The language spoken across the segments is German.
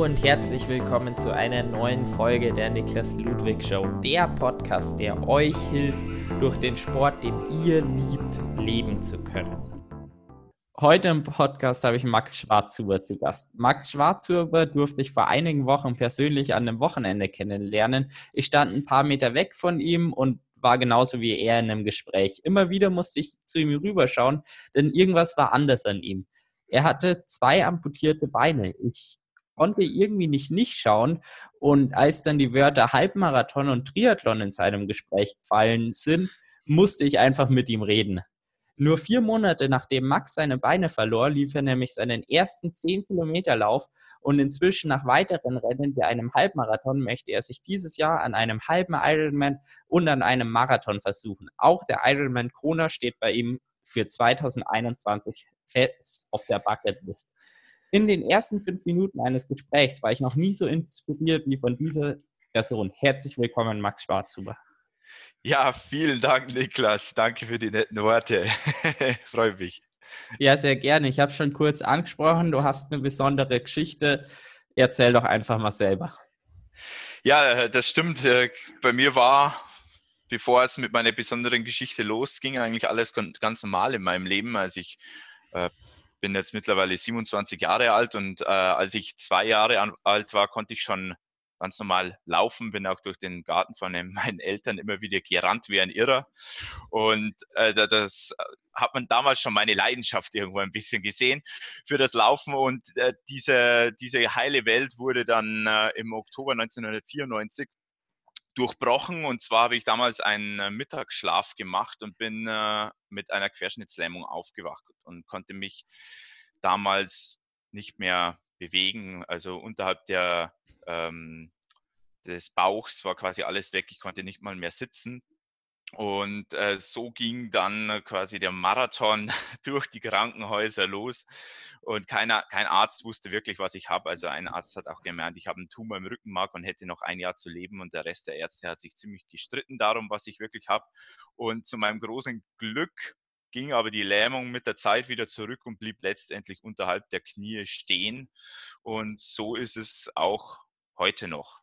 Und herzlich willkommen zu einer neuen Folge der Niklas Ludwig Show, der Podcast, der euch hilft, durch den Sport, den ihr liebt, leben zu können. Heute im Podcast habe ich Max Schwarzhuber zu Gast. Max Schwarzhuber durfte ich vor einigen Wochen persönlich an einem Wochenende kennenlernen. Ich stand ein paar Meter weg von ihm und war genauso wie er in einem Gespräch. Immer wieder musste ich zu ihm rüberschauen, denn irgendwas war anders an ihm. Er hatte zwei amputierte Beine. Ich konnte irgendwie nicht nicht schauen. Und als dann die Wörter Halbmarathon und Triathlon in seinem Gespräch gefallen sind, musste ich einfach mit ihm reden. Nur vier Monate nachdem Max seine Beine verlor, lief er nämlich seinen ersten 10 Kilometer Lauf und inzwischen nach weiteren Rennen wie einem Halbmarathon möchte er sich dieses Jahr an einem halben Ironman und an einem Marathon versuchen. Auch der Ironman Kona steht bei ihm für 2021 fest auf der Bucketlist. In den ersten fünf Minuten eines Gesprächs war ich noch nie so inspiriert wie von dieser Person. Herzlich willkommen, Max Schwarzhuber. Ja, vielen Dank, Niklas. Danke für die netten Worte. Freue mich. Ja, sehr gerne. Ich habe schon kurz angesprochen, du hast eine besondere Geschichte. Erzähl doch einfach mal selber. Ja, das stimmt. Äh, bei mir war, bevor es mit meiner besonderen Geschichte losging, eigentlich alles ganz normal in meinem Leben. Also ich äh, bin jetzt mittlerweile 27 Jahre alt und äh, als ich zwei Jahre alt war, konnte ich schon ganz normal laufen, bin auch durch den Garten von meinen Eltern immer wieder gerannt wie ein Irrer. Und äh, das hat man damals schon meine Leidenschaft irgendwo ein bisschen gesehen für das Laufen. Und äh, diese, diese heile Welt wurde dann äh, im Oktober 1994 durchbrochen. Und zwar habe ich damals einen äh, Mittagsschlaf gemacht und bin äh, mit einer Querschnittslähmung aufgewacht und konnte mich damals nicht mehr bewegen. Also unterhalb der, ähm, des Bauchs war quasi alles weg. Ich konnte nicht mal mehr sitzen. Und äh, so ging dann quasi der Marathon durch die Krankenhäuser los. Und keiner, kein Arzt wusste wirklich, was ich habe. Also ein Arzt hat auch gemeint, ich habe einen Tumor im Rückenmark und hätte noch ein Jahr zu leben. Und der Rest der Ärzte hat sich ziemlich gestritten darum, was ich wirklich habe. Und zu meinem großen Glück ging aber die Lähmung mit der Zeit wieder zurück und blieb letztendlich unterhalb der Knie stehen. Und so ist es auch heute noch.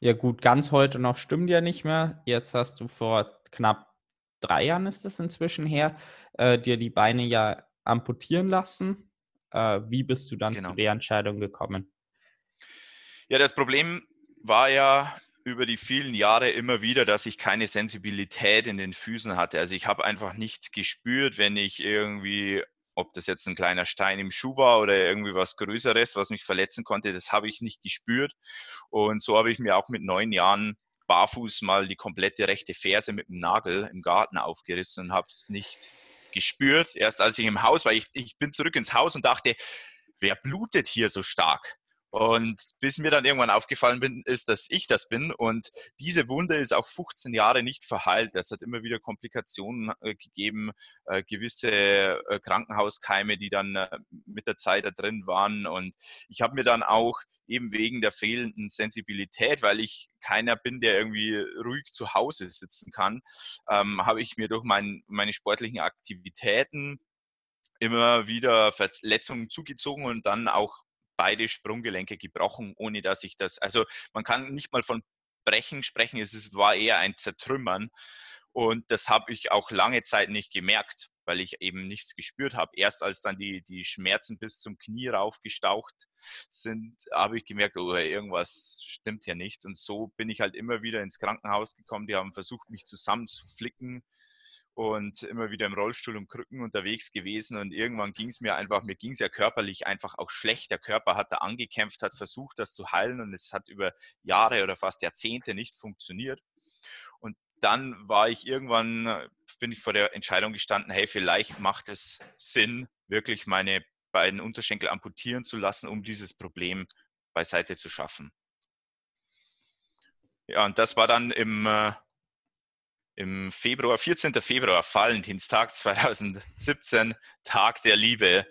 Ja gut, ganz heute noch stimmt ja nicht mehr. Jetzt hast du vor knapp drei Jahren ist es inzwischen her, äh, dir die Beine ja amputieren lassen. Äh, wie bist du dann genau. zu der Entscheidung gekommen? Ja, das Problem war ja über die vielen Jahre immer wieder, dass ich keine Sensibilität in den Füßen hatte. Also ich habe einfach nicht gespürt, wenn ich irgendwie ob das jetzt ein kleiner Stein im Schuh war oder irgendwie was Größeres, was mich verletzen konnte, das habe ich nicht gespürt. Und so habe ich mir auch mit neun Jahren barfuß mal die komplette rechte Ferse mit dem Nagel im Garten aufgerissen und habe es nicht gespürt. Erst als ich im Haus war, ich, ich bin zurück ins Haus und dachte, wer blutet hier so stark? Und bis mir dann irgendwann aufgefallen bin, ist, dass ich das bin. Und diese Wunde ist auch 15 Jahre nicht verheilt. Es hat immer wieder Komplikationen äh, gegeben, äh, gewisse äh, Krankenhauskeime, die dann mit der Zeit da drin waren. Und ich habe mir dann auch eben wegen der fehlenden Sensibilität, weil ich keiner bin, der irgendwie ruhig zu Hause sitzen kann, ähm, habe ich mir durch mein, meine sportlichen Aktivitäten immer wieder Verletzungen zugezogen und dann auch beide Sprunggelenke gebrochen, ohne dass ich das, also man kann nicht mal von Brechen sprechen, es war eher ein Zertrümmern. Und das habe ich auch lange Zeit nicht gemerkt, weil ich eben nichts gespürt habe. Erst als dann die, die Schmerzen bis zum Knie raufgestaucht sind, habe ich gemerkt, oh, irgendwas stimmt hier nicht. Und so bin ich halt immer wieder ins Krankenhaus gekommen. Die haben versucht, mich zusammenzuflicken und immer wieder im Rollstuhl und Krücken unterwegs gewesen und irgendwann ging es mir einfach, mir ging es ja körperlich einfach auch schlecht. Der Körper hat da angekämpft, hat versucht, das zu heilen und es hat über Jahre oder fast Jahrzehnte nicht funktioniert. Und dann war ich irgendwann, bin ich vor der Entscheidung gestanden, hey, vielleicht macht es Sinn, wirklich meine beiden Unterschenkel amputieren zu lassen, um dieses Problem beiseite zu schaffen. Ja, und das war dann im äh, im Februar, 14. Februar, Valentinstag 2017, Tag der Liebe,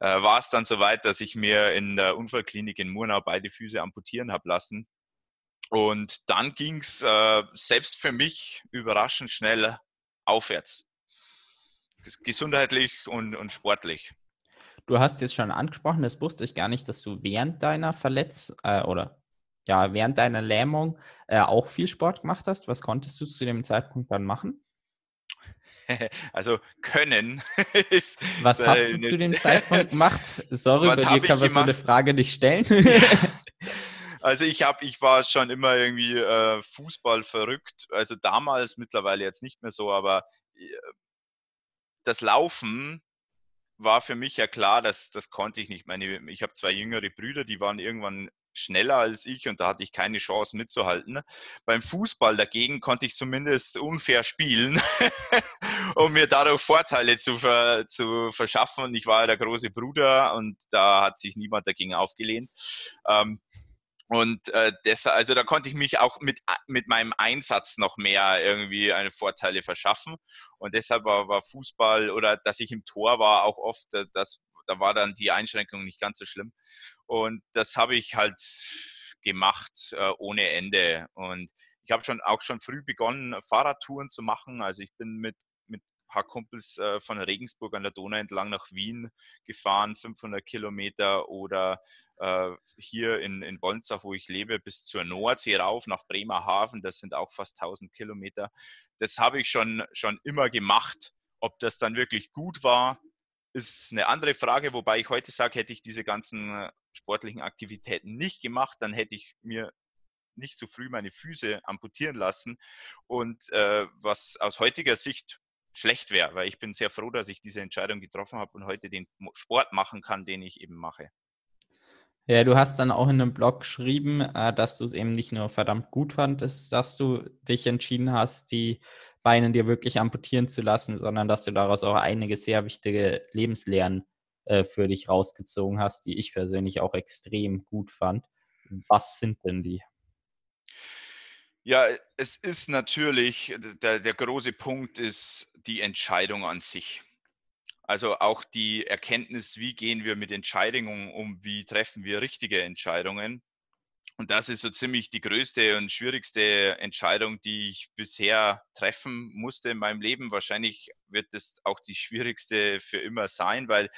äh, war es dann soweit, dass ich mir in der Unfallklinik in Murnau beide Füße amputieren habe lassen. Und dann ging es äh, selbst für mich überraschend schnell aufwärts. Gesundheitlich und, und sportlich. du hast jetzt schon angesprochen, das wusste ich gar nicht, dass du während deiner Verletz äh, oder ja, während deiner Lähmung äh, auch viel Sport gemacht hast. Was konntest du zu dem Zeitpunkt dann machen? Also können ist. Was hast du zu dem Zeitpunkt gemacht? Sorry, bei dir kann man so eine Frage nicht stellen. Also ich habe, ich war schon immer irgendwie äh, Fußball verrückt. Also damals, mittlerweile jetzt nicht mehr so, aber äh, das Laufen war für mich ja klar, dass das konnte ich nicht. Meine, ich habe zwei jüngere Brüder, die waren irgendwann schneller als ich und da hatte ich keine Chance mitzuhalten. Beim Fußball dagegen konnte ich zumindest unfair spielen, um mir dadurch Vorteile zu, ver, zu verschaffen. Ich war ja der große Bruder und da hat sich niemand dagegen aufgelehnt. Ähm, und äh, deshalb, also da konnte ich mich auch mit, mit meinem Einsatz noch mehr irgendwie eine Vorteile verschaffen. Und deshalb war, war Fußball oder dass ich im Tor war auch oft, das, da war dann die Einschränkung nicht ganz so schlimm. Und das habe ich halt gemacht äh, ohne Ende. Und ich habe schon auch schon früh begonnen, Fahrradtouren zu machen. Also ich bin mit mit paar Kumpels äh, von Regensburg an der Donau entlang nach Wien gefahren, 500 Kilometer oder äh, hier in, in Bolzach, wo ich lebe, bis zur Nordsee rauf nach Bremerhaven. Das sind auch fast 1000 Kilometer. Das habe ich schon, schon immer gemacht. Ob das dann wirklich gut war, ist eine andere Frage, wobei ich heute sage, hätte ich diese ganzen äh, sportlichen Aktivitäten nicht gemacht, dann hätte ich mir nicht so früh meine Füße amputieren lassen. Und äh, was aus heutiger Sicht schlecht wäre, weil ich bin sehr froh, dass ich diese Entscheidung getroffen habe und heute den Sport machen kann, den ich eben mache. Ja, du hast dann auch in einem Blog geschrieben, äh, dass du es eben nicht nur verdammt gut fandest, dass du dich entschieden hast, die Beine dir wirklich amputieren zu lassen, sondern dass du daraus auch einige sehr wichtige Lebenslehren äh, für dich rausgezogen hast, die ich persönlich auch extrem gut fand. Was sind denn die? Ja, es ist natürlich, der, der große Punkt ist die Entscheidung an sich. Also auch die Erkenntnis, wie gehen wir mit Entscheidungen um, wie treffen wir richtige Entscheidungen. Und das ist so ziemlich die größte und schwierigste Entscheidung, die ich bisher treffen musste in meinem Leben. Wahrscheinlich wird es auch die schwierigste für immer sein, weil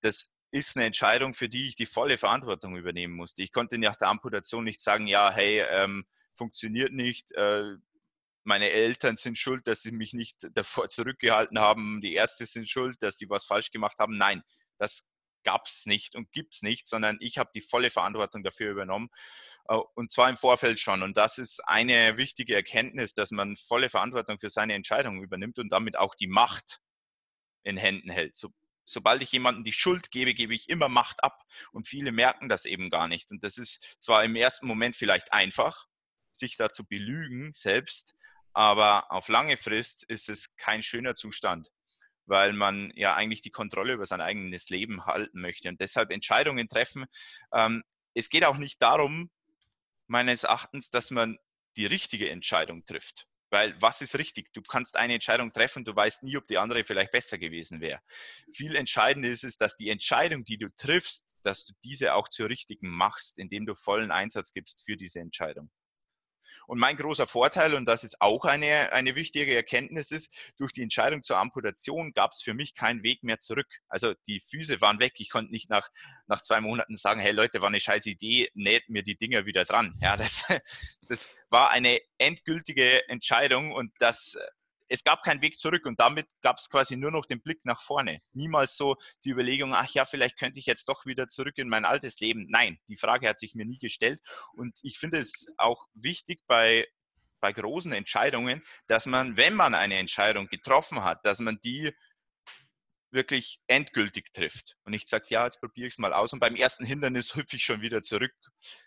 das ist eine Entscheidung, für die ich die volle Verantwortung übernehmen musste. Ich konnte nach der Amputation nicht sagen, ja, hey, ähm, funktioniert nicht, äh, meine Eltern sind schuld, dass sie mich nicht davor zurückgehalten haben, die Ärzte sind schuld, dass die was falsch gemacht haben. Nein, das gab es nicht und gibt es nicht, sondern ich habe die volle Verantwortung dafür übernommen äh, und zwar im Vorfeld schon. Und das ist eine wichtige Erkenntnis, dass man volle Verantwortung für seine Entscheidungen übernimmt und damit auch die Macht in Händen hält. So, sobald ich jemandem die Schuld gebe, gebe ich immer Macht ab. Und viele merken das eben gar nicht. Und das ist zwar im ersten Moment vielleicht einfach, sich da zu belügen selbst, aber auf lange Frist ist es kein schöner Zustand, weil man ja eigentlich die Kontrolle über sein eigenes Leben halten möchte und deshalb Entscheidungen treffen. Ähm, es geht auch nicht darum, meines Erachtens, dass man die richtige Entscheidung trifft. Weil was ist richtig? Du kannst eine Entscheidung treffen, du weißt nie, ob die andere vielleicht besser gewesen wäre. Viel entscheidender ist es, dass die Entscheidung, die du triffst, dass du diese auch zur richtigen machst, indem du vollen Einsatz gibst für diese Entscheidung. Und mein großer Vorteil, und das ist auch eine, eine wichtige Erkenntnis, ist, durch die Entscheidung zur Amputation gab es für mich keinen Weg mehr zurück. Also die Füße waren weg. Ich konnte nicht nach, nach zwei Monaten sagen, hey Leute, war eine scheiß Idee, näht mir die Dinger wieder dran. Ja, das, das war eine endgültige Entscheidung und das es gab keinen Weg zurück und damit gab es quasi nur noch den Blick nach vorne. Niemals so die Überlegung, ach ja, vielleicht könnte ich jetzt doch wieder zurück in mein altes Leben. Nein, die Frage hat sich mir nie gestellt und ich finde es auch wichtig bei bei großen Entscheidungen, dass man, wenn man eine Entscheidung getroffen hat, dass man die wirklich endgültig trifft und nicht sagt, ja, jetzt probiere ich es mal aus und beim ersten Hindernis hüpfe ich schon wieder zurück,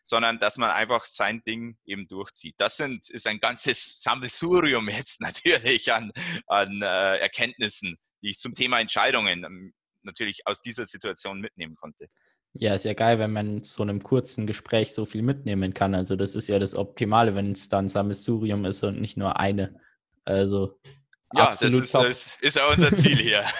sondern dass man einfach sein Ding eben durchzieht. Das sind, ist ein ganzes Sammelsurium jetzt natürlich an, an äh, Erkenntnissen, die ich zum Thema Entscheidungen ähm, natürlich aus dieser Situation mitnehmen konnte. Ja, ist ja geil, wenn man so einem kurzen Gespräch so viel mitnehmen kann. Also das ist ja das Optimale, wenn es dann Sammelsurium ist und nicht nur eine. Also ja, Absolut das ist, das ja unser Ziel hier.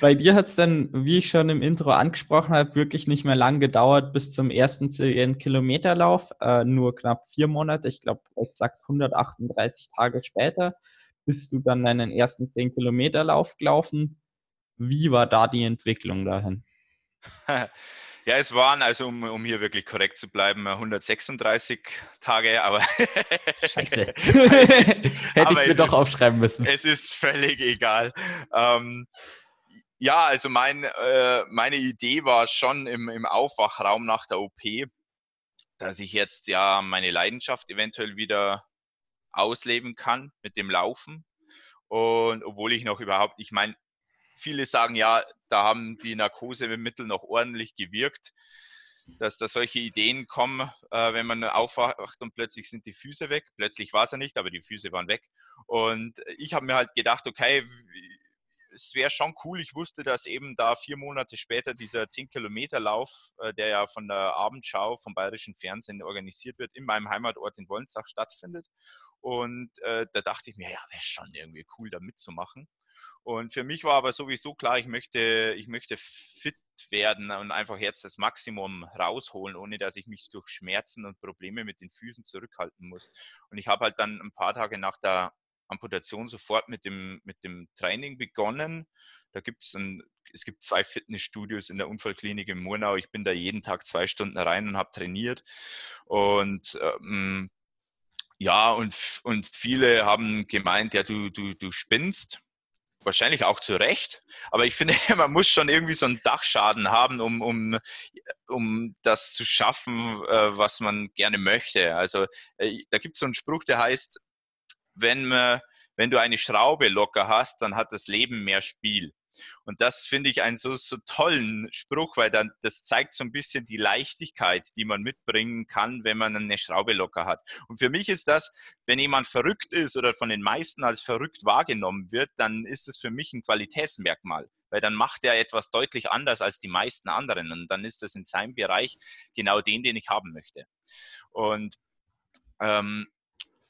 Bei dir hat es dann, wie ich schon im Intro angesprochen habe, wirklich nicht mehr lang gedauert bis zum ersten 10-Kilometerlauf. Äh, nur knapp vier Monate, ich glaube exakt 138 Tage später, bist du dann deinen ersten 10-Kilometerlauf gelaufen. wie war da die Entwicklung dahin? Ja, es waren, also um, um hier wirklich korrekt zu bleiben, 136 Tage, aber. Scheiße. Hätte ich mir doch ist, aufschreiben müssen. Es ist völlig egal. Ähm, ja, also mein, äh, meine Idee war schon im, im Aufwachraum nach der OP, dass ich jetzt ja meine Leidenschaft eventuell wieder ausleben kann mit dem Laufen. Und obwohl ich noch überhaupt, ich meine, viele sagen ja, da haben die Narkosemittel noch ordentlich gewirkt, dass da solche Ideen kommen, äh, wenn man aufwacht und plötzlich sind die Füße weg. Plötzlich war es ja nicht, aber die Füße waren weg. Und ich habe mir halt gedacht, okay, es wäre schon cool. Ich wusste, dass eben da vier Monate später dieser 10-Kilometer-Lauf, äh, der ja von der Abendschau vom Bayerischen Fernsehen organisiert wird, in meinem Heimatort in Wolnzach stattfindet. Und äh, da dachte ich mir, ja, wäre schon irgendwie cool, da mitzumachen. Und für mich war aber sowieso klar, ich möchte, ich möchte fit werden und einfach jetzt das Maximum rausholen, ohne dass ich mich durch Schmerzen und Probleme mit den Füßen zurückhalten muss. Und ich habe halt dann ein paar Tage nach der Amputation sofort mit dem, mit dem Training begonnen. Da gibt es ein, es gibt zwei Fitnessstudios in der Unfallklinik in Murnau. Ich bin da jeden Tag zwei Stunden rein und habe trainiert. Und ähm, ja, und, und viele haben gemeint, ja, du, du, du spinnst wahrscheinlich auch zu Recht. Aber ich finde, man muss schon irgendwie so einen Dachschaden haben, um, um, um das zu schaffen, äh, was man gerne möchte. Also äh, da gibt es so einen Spruch, der heißt, wenn, man, wenn du eine Schraube locker hast, dann hat das Leben mehr Spiel. Und das finde ich einen so, so tollen Spruch, weil dann, das zeigt so ein bisschen die Leichtigkeit, die man mitbringen kann, wenn man eine Schraube locker hat. Und für mich ist das, wenn jemand verrückt ist oder von den meisten als verrückt wahrgenommen wird, dann ist das für mich ein Qualitätsmerkmal. Weil dann macht er etwas deutlich anders als die meisten anderen. Und dann ist das in seinem Bereich genau den, den ich haben möchte. Und, ähm,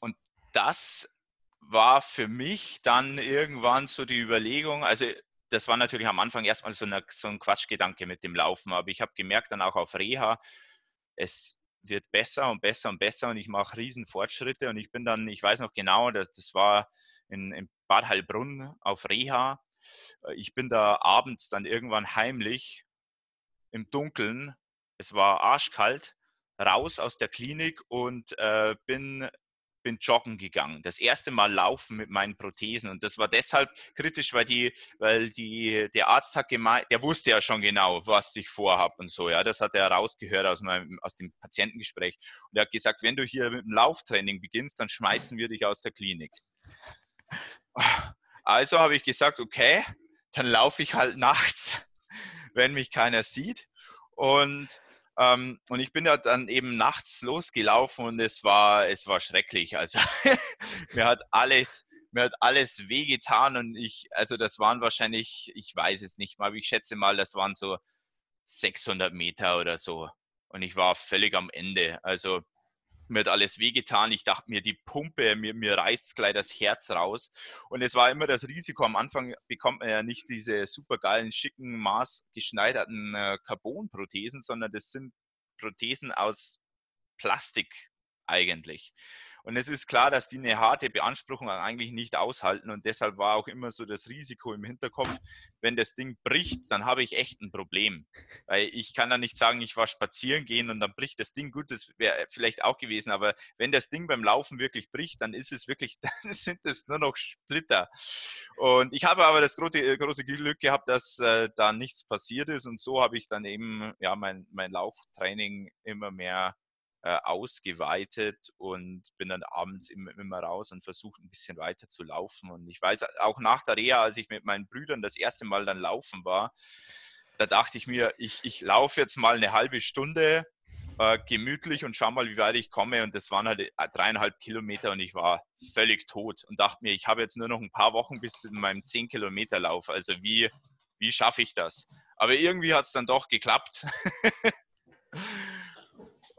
und das war für mich dann irgendwann so die Überlegung, also das war natürlich am Anfang erstmal so, eine, so ein Quatschgedanke mit dem Laufen, aber ich habe gemerkt dann auch auf Reha, es wird besser und besser und besser und ich mache riesen Fortschritte und ich bin dann, ich weiß noch genau, dass das war in, in Bad Heilbrunn auf Reha. Ich bin da abends dann irgendwann heimlich im Dunkeln, es war arschkalt, raus aus der Klinik und äh, bin bin joggen gegangen. Das erste Mal laufen mit meinen Prothesen. Und das war deshalb kritisch, weil die, weil die, der Arzt hat gemeint, der wusste ja schon genau, was ich vorhabe und so. Ja, das hat er rausgehört aus meinem, aus dem Patientengespräch. Und er hat gesagt, wenn du hier mit dem Lauftraining beginnst, dann schmeißen wir dich aus der Klinik. Also habe ich gesagt, okay, dann laufe ich halt nachts, wenn mich keiner sieht. Und ähm, und ich bin ja dann eben nachts losgelaufen und es war, es war schrecklich. Also mir hat alles, mir hat alles wehgetan und ich, also das waren wahrscheinlich, ich weiß es nicht mal, aber ich schätze mal, das waren so 600 Meter oder so. Und ich war völlig am Ende. Also mir hat alles wehgetan. Ich dachte mir, die Pumpe, mir, mir reißt gleich das Herz raus. Und es war immer das Risiko. Am Anfang bekommt man ja nicht diese supergeilen, schicken, maßgeschneiderten äh, Carbon-Prothesen, sondern das sind Prothesen aus Plastik eigentlich. Und es ist klar, dass die eine harte Beanspruchung eigentlich nicht aushalten. Und deshalb war auch immer so das Risiko im Hinterkopf, wenn das Ding bricht, dann habe ich echt ein Problem. Weil ich kann dann nicht sagen, ich war spazieren gehen und dann bricht das Ding. Gut, das wäre vielleicht auch gewesen. Aber wenn das Ding beim Laufen wirklich bricht, dann ist es wirklich, dann sind es nur noch Splitter. Und ich habe aber das große, äh, große Glück gehabt, dass äh, da nichts passiert ist. Und so habe ich dann eben ja mein, mein Lauftraining immer mehr äh, ausgeweitet und bin dann abends immer, immer raus und versucht ein bisschen weiter zu laufen. Und ich weiß auch nach der Reha, als ich mit meinen Brüdern das erste Mal dann laufen war, da dachte ich mir, ich, ich laufe jetzt mal eine halbe Stunde äh, gemütlich und schau mal, wie weit ich komme. Und das waren halt äh, dreieinhalb Kilometer und ich war völlig tot und dachte mir, ich habe jetzt nur noch ein paar Wochen bis zu meinem 10 Kilometer Lauf. Also wie, wie schaffe ich das? Aber irgendwie hat es dann doch geklappt.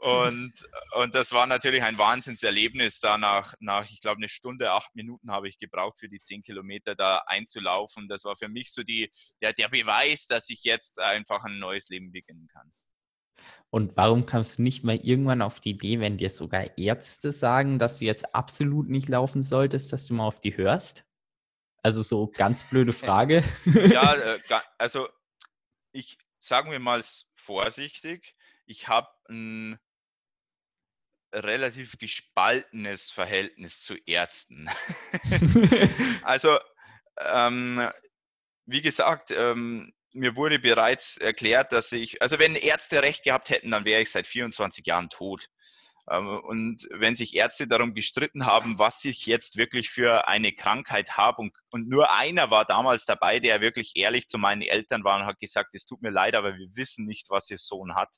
Und, und das war natürlich ein Wahnsinnserlebnis, da nach, nach ich glaube, eine Stunde, acht Minuten habe ich gebraucht für die zehn Kilometer da einzulaufen. Das war für mich so die, der, der Beweis, dass ich jetzt einfach ein neues Leben beginnen kann. Und warum kamst du nicht mal irgendwann auf die Idee, wenn dir sogar Ärzte sagen, dass du jetzt absolut nicht laufen solltest, dass du mal auf die hörst? Also so ganz blöde Frage. ja, äh, also ich sagen wir mal vorsichtig, ich habe ein relativ gespaltenes Verhältnis zu Ärzten. also, ähm, wie gesagt, ähm, mir wurde bereits erklärt, dass ich, also wenn Ärzte recht gehabt hätten, dann wäre ich seit 24 Jahren tot. Ähm, und wenn sich Ärzte darum gestritten haben, was ich jetzt wirklich für eine Krankheit habe, und, und, nur einer war damals dabei, der wirklich ehrlich zu meinen Eltern war und hat gesagt, es tut mir leid, aber wir wissen nicht, was ihr Sohn hat.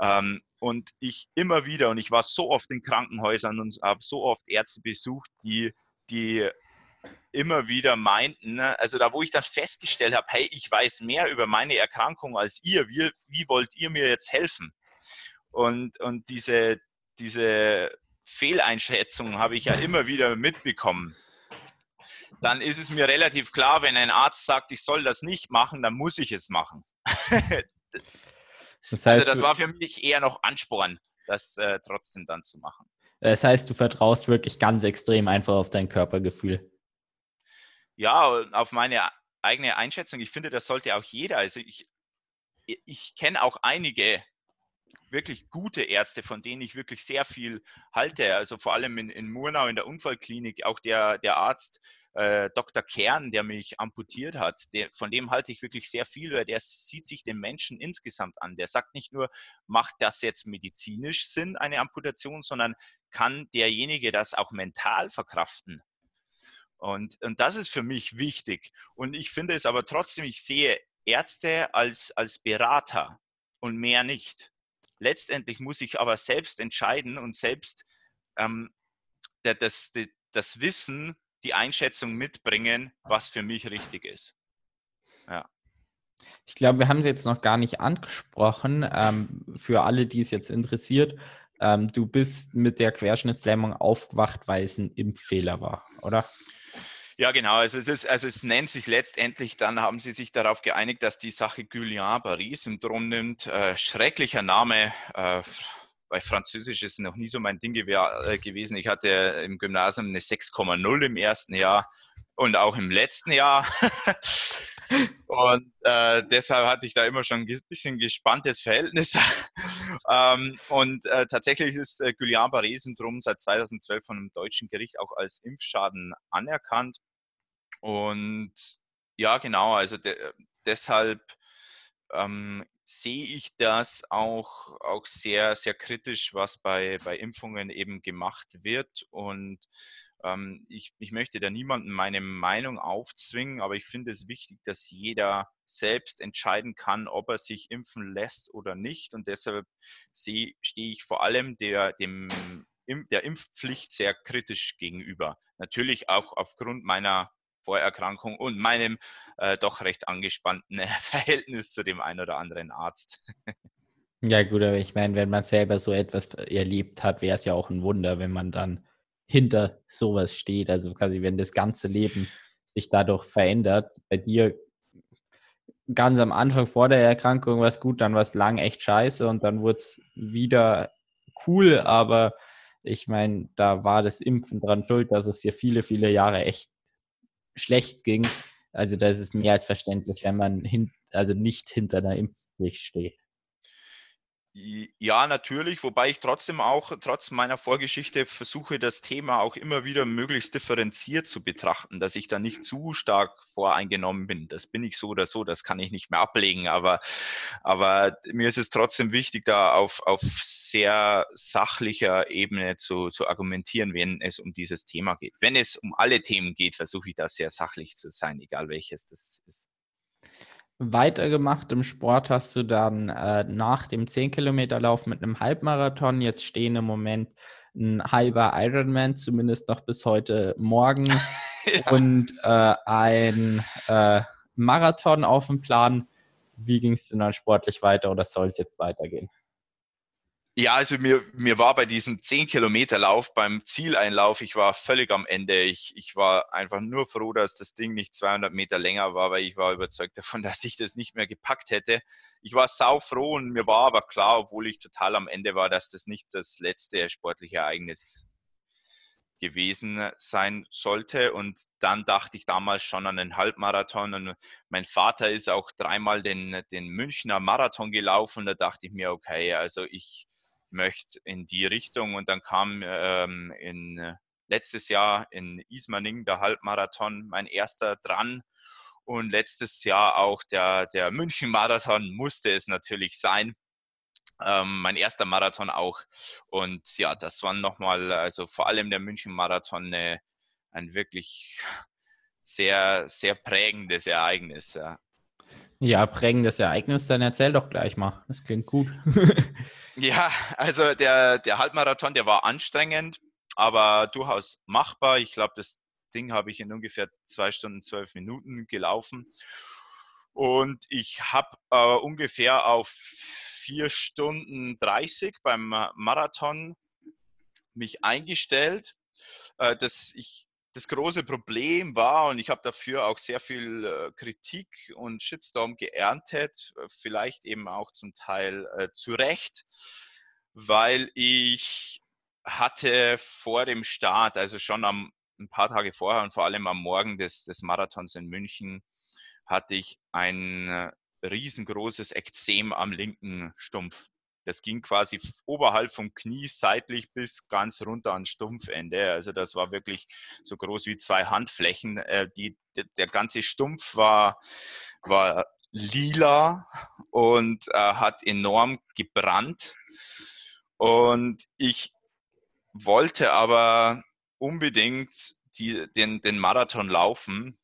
Ähm, und ich immer wieder, und ich war so oft in Krankenhäusern und habe so oft Ärzte besucht, die, die immer wieder meinten, ne, also da, wo ich dann festgestellt habe, hey, ich weiß mehr über meine Erkrankung als ihr, wie, wie wollt ihr mir jetzt helfen? Und, und diese, diese Fehleinschätzung habe ich ja immer wieder mitbekommen. Dann ist es mir relativ klar, wenn ein Arzt sagt, ich soll das nicht machen, dann muss ich es machen. das heißt, also das war für mich eher noch Ansporn, das äh, trotzdem dann zu machen. Das heißt, du vertraust wirklich ganz extrem einfach auf dein Körpergefühl. Ja, auf meine eigene Einschätzung. Ich finde, das sollte auch jeder. Also ich, ich kenne auch einige wirklich gute Ärzte, von denen ich wirklich sehr viel halte. Also vor allem in, in Murnau in der Unfallklinik, auch der, der Arzt äh, Dr. Kern, der mich amputiert hat, der, von dem halte ich wirklich sehr viel, weil der sieht sich den Menschen insgesamt an. Der sagt nicht nur, macht das jetzt medizinisch Sinn, eine Amputation, sondern kann derjenige das auch mental verkraften. Und, und das ist für mich wichtig. Und ich finde es aber trotzdem, ich sehe Ärzte als, als Berater und mehr nicht. Letztendlich muss ich aber selbst entscheiden und selbst ähm, das, das, das Wissen, die Einschätzung mitbringen, was für mich richtig ist. Ja. Ich glaube, wir haben es jetzt noch gar nicht angesprochen. Ähm, für alle, die es jetzt interessiert, ähm, du bist mit der Querschnittslähmung aufgewacht, weil es ein Impffehler war, oder? Ja, genau. Also es, ist, also es nennt sich letztendlich, dann haben sie sich darauf geeinigt, dass die Sache Guillain-Barré-Syndrom nimmt. Äh, schrecklicher Name. Äh, bei Französisch ist noch nie so mein Ding äh, gewesen. Ich hatte im Gymnasium eine 6,0 im ersten Jahr und auch im letzten Jahr. und äh, deshalb hatte ich da immer schon ein bisschen gespanntes Verhältnis. ähm, und äh, tatsächlich ist äh, Guillain-Barré-Syndrom seit 2012 von einem deutschen Gericht auch als Impfschaden anerkannt. Und ja, genau, also de deshalb ähm, sehe ich das auch, auch sehr, sehr kritisch, was bei, bei Impfungen eben gemacht wird. Und ähm, ich, ich möchte da niemandem meine Meinung aufzwingen, aber ich finde es wichtig, dass jeder selbst entscheiden kann, ob er sich impfen lässt oder nicht. Und deshalb stehe ich vor allem der, dem, der Impfpflicht sehr kritisch gegenüber. Natürlich auch aufgrund meiner Vorerkrankung und meinem äh, doch recht angespannten Verhältnis zu dem einen oder anderen Arzt. Ja, gut, aber ich meine, wenn man selber so etwas erlebt hat, wäre es ja auch ein Wunder, wenn man dann hinter sowas steht. Also quasi, wenn das ganze Leben sich dadurch verändert. Bei dir ganz am Anfang vor der Erkrankung war es gut, dann war es lang echt scheiße und dann wurde es wieder cool, aber ich meine, da war das Impfen dran schuld, dass es hier viele, viele Jahre echt schlecht ging. Also da ist es mehr als verständlich, wenn man hin, also nicht hinter einer Impfpflicht steht. Ja, natürlich, wobei ich trotzdem auch, trotz meiner Vorgeschichte, versuche, das Thema auch immer wieder möglichst differenziert zu betrachten, dass ich da nicht zu stark voreingenommen bin. Das bin ich so oder so, das kann ich nicht mehr ablegen, aber, aber mir ist es trotzdem wichtig, da auf, auf sehr sachlicher Ebene zu, zu argumentieren, wenn es um dieses Thema geht. Wenn es um alle Themen geht, versuche ich da sehr sachlich zu sein, egal welches das ist weitergemacht im Sport hast du dann äh, nach dem 10-Kilometer-Lauf mit einem Halbmarathon. Jetzt stehen im Moment ein halber Ironman, zumindest noch bis heute Morgen, ja. und äh, ein äh, Marathon auf dem Plan. Wie ging es denn dann sportlich weiter oder sollte es weitergehen? Ja, also mir, mir war bei diesem 10-Kilometer-Lauf, beim Zieleinlauf, ich war völlig am Ende. Ich, ich war einfach nur froh, dass das Ding nicht 200 Meter länger war, weil ich war überzeugt davon, dass ich das nicht mehr gepackt hätte. Ich war sau froh und mir war aber klar, obwohl ich total am Ende war, dass das nicht das letzte sportliche Ereignis gewesen sein sollte. Und dann dachte ich damals schon an den Halbmarathon. Und mein Vater ist auch dreimal den, den Münchner Marathon gelaufen. Da dachte ich mir, okay, also ich möchte in die Richtung. Und dann kam ähm, in, letztes Jahr in Ismaning der Halbmarathon mein erster dran. Und letztes Jahr auch der, der München-Marathon musste es natürlich sein. Ähm, mein erster Marathon auch. Und ja, das war nochmal, also vor allem der München-Marathon, ein wirklich sehr, sehr prägendes Ereignis. Ja. Ja, prägendes Ereignis, dann erzähl doch gleich mal. Das klingt gut. ja, also der, der Halbmarathon, der war anstrengend, aber durchaus machbar. Ich glaube, das Ding habe ich in ungefähr zwei Stunden, zwölf Minuten gelaufen. Und ich habe äh, ungefähr auf vier Stunden 30 beim Marathon mich eingestellt. Äh, dass ich, das große Problem war, und ich habe dafür auch sehr viel äh, Kritik und Shitstorm geerntet, äh, vielleicht eben auch zum Teil zu Recht, weil ich hatte vor dem Start, also schon am, ein paar Tage vorher und vor allem am Morgen des, des Marathons in München, hatte ich ein riesengroßes Ekzem am linken Stumpf. Das ging quasi oberhalb vom Knie seitlich bis ganz runter ans Stumpfende. Also das war wirklich so groß wie zwei Handflächen. Äh, die, der ganze Stumpf war, war lila und äh, hat enorm gebrannt. Und ich wollte aber unbedingt die, den, den Marathon laufen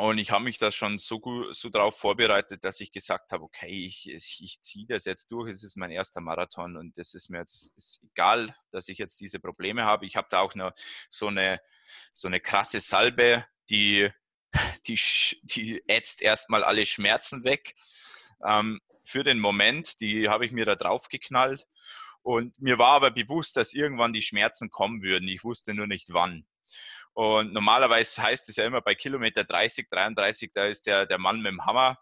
und ich habe mich da schon so, gut, so darauf vorbereitet, dass ich gesagt habe, okay, ich, ich, ich ziehe das jetzt durch. Es ist mein erster Marathon und das ist mir jetzt ist egal, dass ich jetzt diese Probleme habe. Ich habe da auch noch so eine, so eine krasse Salbe, die, die, die ätzt erstmal alle Schmerzen weg. Ähm, für den Moment, die habe ich mir da drauf geknallt. Und mir war aber bewusst, dass irgendwann die Schmerzen kommen würden. Ich wusste nur nicht wann. Und normalerweise heißt es ja immer bei Kilometer 30, 33, da ist der, der Mann mit dem Hammer.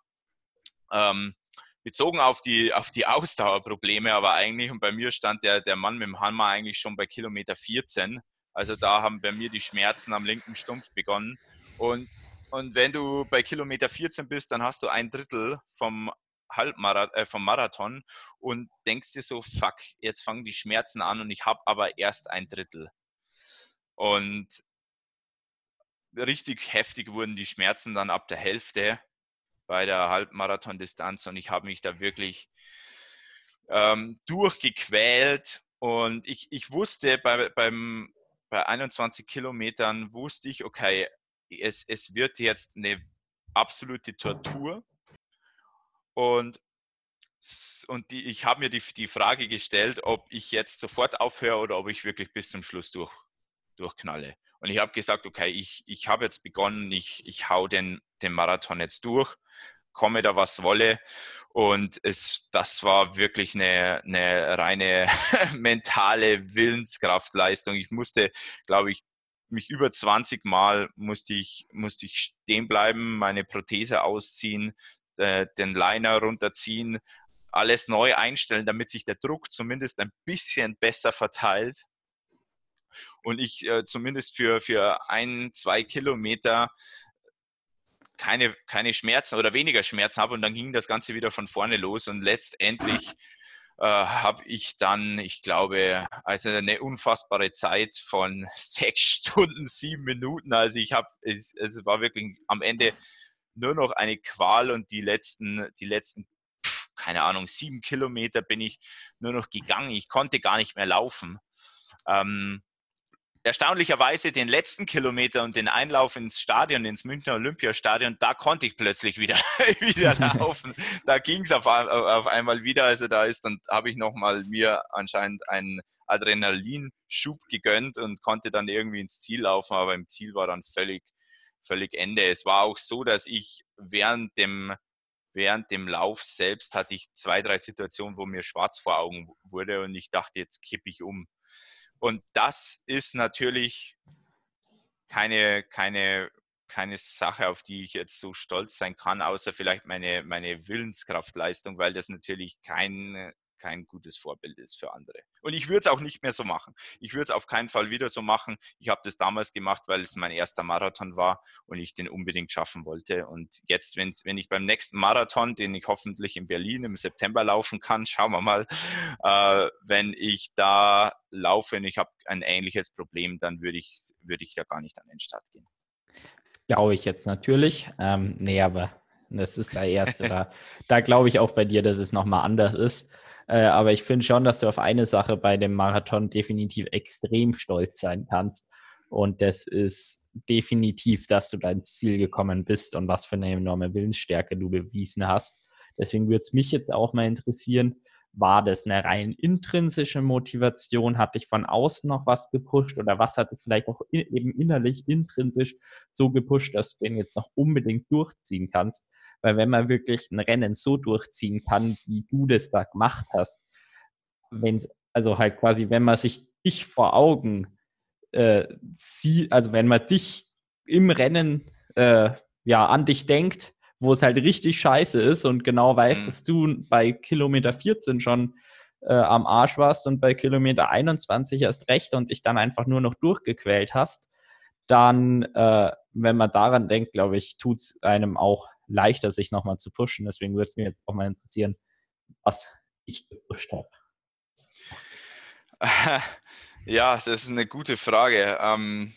Ähm, bezogen auf die, auf die Ausdauerprobleme, aber eigentlich, und bei mir stand der, der Mann mit dem Hammer eigentlich schon bei Kilometer 14. Also da haben bei mir die Schmerzen am linken Stumpf begonnen. Und, und wenn du bei Kilometer 14 bist, dann hast du ein Drittel vom Halbmarathon, äh, vom Marathon und denkst dir so, fuck, jetzt fangen die Schmerzen an und ich habe aber erst ein Drittel. Und richtig heftig wurden die Schmerzen dann ab der Hälfte bei der Halbmarathon-Distanz und ich habe mich da wirklich ähm, durchgequält und ich, ich wusste bei, beim, bei 21 Kilometern wusste ich, okay, es, es wird jetzt eine absolute Tortur und und die, ich habe mir die, die Frage gestellt, ob ich jetzt sofort aufhöre oder ob ich wirklich bis zum Schluss durch, durchknalle. Und ich habe gesagt, okay, ich, ich habe jetzt begonnen, ich, ich hau den, den Marathon jetzt durch, komme da was wolle. Und es, das war wirklich eine, eine reine mentale Willenskraftleistung. Ich musste, glaube ich, mich über 20 Mal musste ich, musste ich stehen bleiben, meine Prothese ausziehen, den Liner runterziehen, alles neu einstellen, damit sich der Druck zumindest ein bisschen besser verteilt und ich äh, zumindest für, für ein, zwei Kilometer keine, keine Schmerzen oder weniger Schmerzen habe und dann ging das Ganze wieder von vorne los und letztendlich äh, habe ich dann, ich glaube, also eine unfassbare Zeit von sechs Stunden, sieben Minuten. Also ich habe, es, es war wirklich am Ende nur noch eine Qual und die letzten, die letzten, keine Ahnung, sieben Kilometer bin ich nur noch gegangen. Ich konnte gar nicht mehr laufen. Ähm, erstaunlicherweise den letzten Kilometer und den Einlauf ins Stadion, ins Münchner Olympiastadion, da konnte ich plötzlich wieder, wieder laufen. Da ging es auf, auf, einmal wieder. Also da ist dann habe ich nochmal mir anscheinend einen Adrenalinschub gegönnt und konnte dann irgendwie ins Ziel laufen, aber im Ziel war dann völlig, völlig Ende. Es war auch so, dass ich während dem während dem Lauf selbst hatte ich zwei, drei Situationen, wo mir schwarz vor Augen wurde und ich dachte, jetzt kippe ich um. Und das ist natürlich keine, keine, keine Sache, auf die ich jetzt so stolz sein kann, außer vielleicht meine, meine Willenskraftleistung, weil das natürlich kein, kein gutes Vorbild ist für andere. Und ich würde es auch nicht mehr so machen. Ich würde es auf keinen Fall wieder so machen. Ich habe das damals gemacht, weil es mein erster Marathon war und ich den unbedingt schaffen wollte. Und jetzt, wenn, wenn ich beim nächsten Marathon, den ich hoffentlich in Berlin im September laufen kann, schauen wir mal, äh, wenn ich da laufe und ich habe ein ähnliches Problem, dann würde ich, würde ich da gar nicht an den Start gehen. Glaube ich jetzt natürlich. Ähm, nee, aber das ist der erste. da, da glaube ich auch bei dir, dass es nochmal anders ist. Äh, aber ich finde schon, dass du auf eine Sache bei dem Marathon definitiv extrem stolz sein kannst. Und das ist definitiv, dass du dein Ziel gekommen bist und was für eine enorme Willensstärke du bewiesen hast. Deswegen würde es mich jetzt auch mal interessieren, war das eine rein intrinsische Motivation? Hat dich von außen noch was gepusht oder was hat dich vielleicht auch in, eben innerlich intrinsisch so gepusht, dass du den jetzt noch unbedingt durchziehen kannst? Weil wenn man wirklich ein Rennen so durchziehen kann, wie du das da gemacht hast, wenn, also halt quasi, wenn man sich dich vor Augen äh, sieht, also wenn man dich im Rennen äh, ja an dich denkt, wo es halt richtig scheiße ist und genau weiß, mhm. dass du bei Kilometer 14 schon äh, am Arsch warst und bei Kilometer 21 erst recht und dich dann einfach nur noch durchgequält hast, dann, äh, wenn man daran denkt, glaube ich, tut es einem auch leichter, sich nochmal zu pushen. Deswegen würde mich jetzt auch mal interessieren, was ich gepusht habe. Ja, das ist eine gute Frage. Ähm,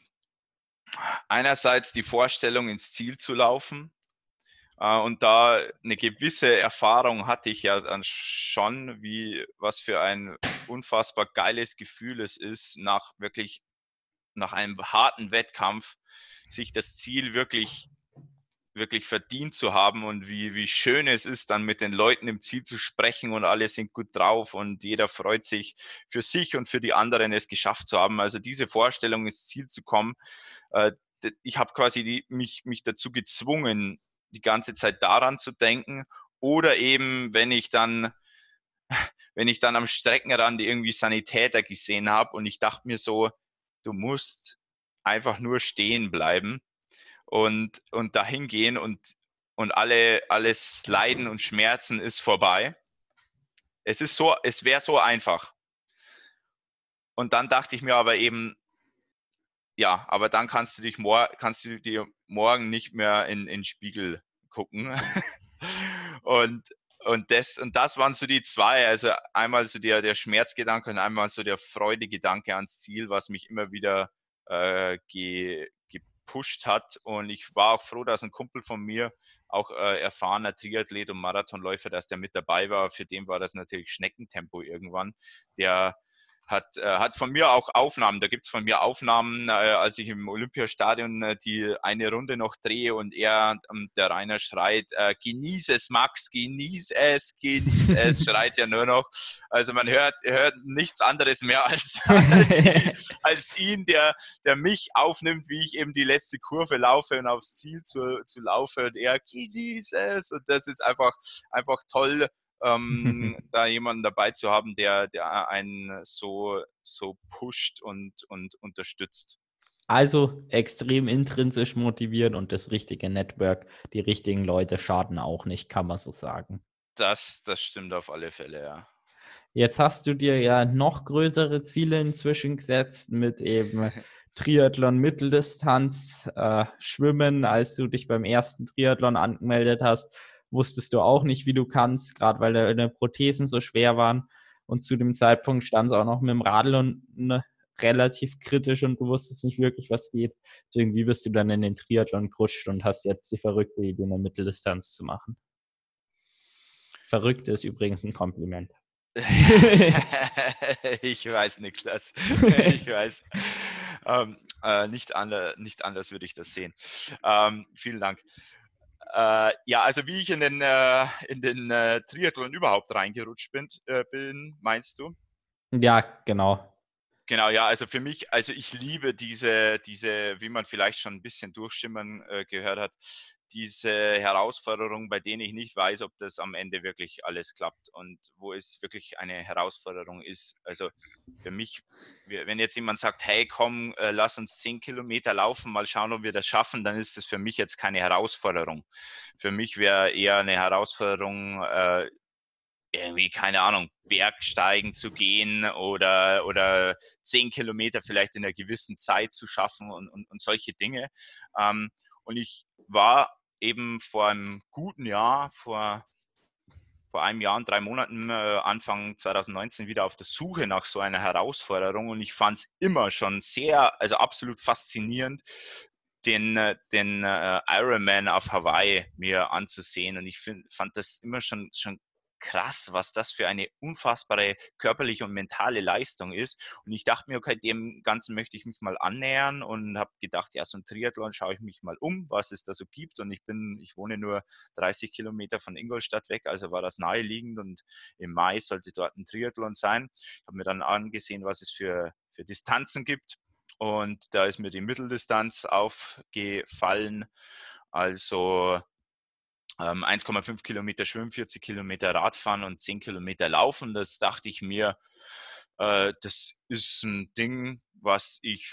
einerseits die Vorstellung, ins Ziel zu laufen. Äh, und da eine gewisse Erfahrung hatte ich ja dann schon, wie was für ein unfassbar geiles Gefühl es ist, nach wirklich nach einem harten Wettkampf sich das Ziel wirklich wirklich verdient zu haben und wie, wie schön es ist, dann mit den Leuten im Ziel zu sprechen und alle sind gut drauf und jeder freut sich für sich und für die anderen es geschafft zu haben. Also diese Vorstellung, ins Ziel zu kommen, äh, ich habe quasi die, mich, mich dazu gezwungen, die ganze Zeit daran zu denken. Oder eben, wenn ich dann, wenn ich dann am Streckenrand irgendwie Sanitäter gesehen habe und ich dachte mir so, du musst einfach nur stehen bleiben und, und dahin gehen und, und alle, alles Leiden und Schmerzen ist vorbei. Es ist so, es wäre so einfach. Und dann dachte ich mir aber eben, ja, aber dann kannst du dich mor kannst du dir morgen nicht mehr in, in den Spiegel gucken. und, und, das, und das waren so die zwei. Also einmal so der, der Schmerzgedanke und einmal so der Freudegedanke ans Ziel, was mich immer wieder äh, ge, gepusht hat. Und ich war auch froh, dass ein Kumpel von mir, auch äh, erfahrener Triathlet und Marathonläufer, dass der mit dabei war. Für den war das natürlich Schneckentempo irgendwann. Der hat, äh, hat von mir auch Aufnahmen. Da gibt es von mir Aufnahmen, äh, als ich im Olympiastadion äh, die eine Runde noch drehe und er, ähm, der Rainer schreit, äh, genieß es, Max, genieß es, genieß es, schreit ja nur noch. Also man hört, hört nichts anderes mehr als, als, als, ihn, der, der mich aufnimmt, wie ich eben die letzte Kurve laufe und aufs Ziel zu, zu laufe und er genieß es. Und das ist einfach, einfach toll ähm, da jemanden dabei zu haben, der, der einen so, so pusht und, und unterstützt. Also extrem intrinsisch motiviert und das richtige Network, die richtigen Leute schaden auch nicht, kann man so sagen. Das, das stimmt auf alle Fälle, ja. Jetzt hast du dir ja noch größere Ziele inzwischen gesetzt mit eben Triathlon Mitteldistanz, äh, Schwimmen, als du dich beim ersten Triathlon angemeldet hast wusstest du auch nicht, wie du kannst, gerade weil deine Prothesen so schwer waren. Und zu dem Zeitpunkt stand es auch noch mit dem Radl und ne, relativ kritisch und du wusstest nicht wirklich, was geht. Irgendwie bist du dann in den Triathlon gerutscht und hast jetzt die verrückte Idee, eine Mitteldistanz zu machen. Verrückt ist übrigens ein Kompliment. ich weiß, Niklas. Ich weiß. Ähm, äh, nicht, anders, nicht anders würde ich das sehen. Ähm, vielen Dank. Äh, ja, also wie ich in den, äh, in den äh, Triathlon überhaupt reingerutscht bin, äh, bin, meinst du? Ja, genau. Genau, ja, also für mich, also ich liebe diese, diese, wie man vielleicht schon ein bisschen durchschimmern äh, gehört hat, diese Herausforderung, bei denen ich nicht weiß, ob das am Ende wirklich alles klappt und wo es wirklich eine Herausforderung ist. Also für mich, wenn jetzt jemand sagt, hey, komm, äh, lass uns zehn Kilometer laufen, mal schauen, ob wir das schaffen, dann ist das für mich jetzt keine Herausforderung. Für mich wäre eher eine Herausforderung, äh, irgendwie, keine Ahnung, Bergsteigen zu gehen oder, oder zehn Kilometer vielleicht in einer gewissen Zeit zu schaffen und, und, und solche Dinge. Ähm, und ich war eben vor einem guten Jahr, vor, vor einem Jahr und drei Monaten, äh, Anfang 2019, wieder auf der Suche nach so einer Herausforderung. Und ich fand es immer schon sehr, also absolut faszinierend, den, äh, den äh, Ironman auf Hawaii mir anzusehen. Und ich find, fand das immer schon, schon krass, was das für eine unfassbare körperliche und mentale Leistung ist. Und ich dachte mir, okay, dem Ganzen möchte ich mich mal annähern und habe gedacht, ja, so ein Triathlon schaue ich mich mal um, was es da so gibt. Und ich bin, ich wohne nur 30 Kilometer von Ingolstadt weg, also war das naheliegend und im Mai sollte dort ein Triathlon sein. Ich habe mir dann angesehen, was es für, für Distanzen gibt. Und da ist mir die Mitteldistanz aufgefallen. Also 1,5 ähm, Kilometer Schwimmen, 40 Kilometer Radfahren und 10 Kilometer Laufen. Das dachte ich mir, äh, das ist ein Ding, was ich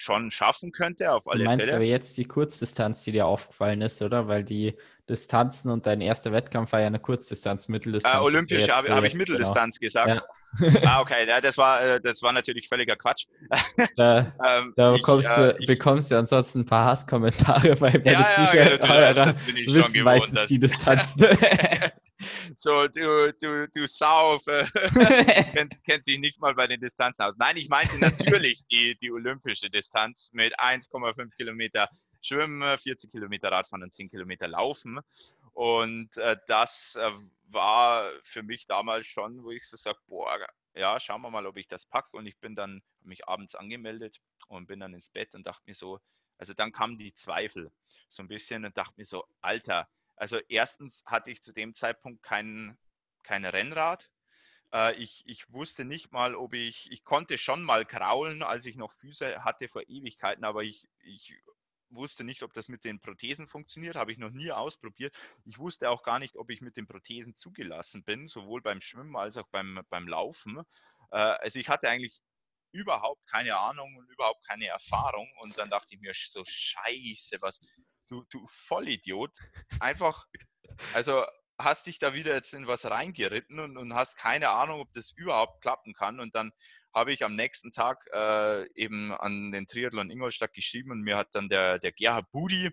schon schaffen könnte, auf alle du meinst Fälle. aber jetzt die Kurzdistanz, die dir aufgefallen ist, oder? Weil die Distanzen und dein erster Wettkampf war ja eine Kurzdistanz, Mitteldistanz. Äh, Olympisch habe hab ich genau. Mitteldistanz genau. gesagt. Ja. ah, okay, ja, das, war, äh, das war natürlich völliger Quatsch. Da, ähm, da bekommst, ich, äh, du, bekommst du ansonsten ein paar Hasskommentare, weil bei ja, ja, ja, eurer wissen meistens die Distanz. So, du, du, du Sau, kennst, kennst dich nicht mal bei den Distanzen aus. Nein, ich meinte natürlich die, die olympische Distanz mit 1,5 Kilometer Schwimmen, 40 Kilometer Radfahren und 10 Kilometer Laufen. Und äh, das äh, war für mich damals schon, wo ich so sage, boah, ja, schauen wir mal, ob ich das packe. Und ich bin dann mich abends angemeldet und bin dann ins Bett und dachte mir so, also dann kamen die Zweifel so ein bisschen und dachte mir so, Alter, also erstens hatte ich zu dem Zeitpunkt kein, kein Rennrad. Äh, ich, ich wusste nicht mal, ob ich, ich konnte schon mal kraulen, als ich noch Füße hatte vor Ewigkeiten, aber ich, ich wusste nicht, ob das mit den Prothesen funktioniert, habe ich noch nie ausprobiert. Ich wusste auch gar nicht, ob ich mit den Prothesen zugelassen bin, sowohl beim Schwimmen als auch beim, beim Laufen. Äh, also ich hatte eigentlich überhaupt keine Ahnung und überhaupt keine Erfahrung und dann dachte ich mir so, scheiße, was, du, du Vollidiot, einfach, also hast dich da wieder jetzt in was reingeritten und, und hast keine Ahnung, ob das überhaupt klappen kann. Und dann habe ich am nächsten Tag äh, eben an den Triathlon Ingolstadt geschrieben und mir hat dann der, der Gerhard Budi,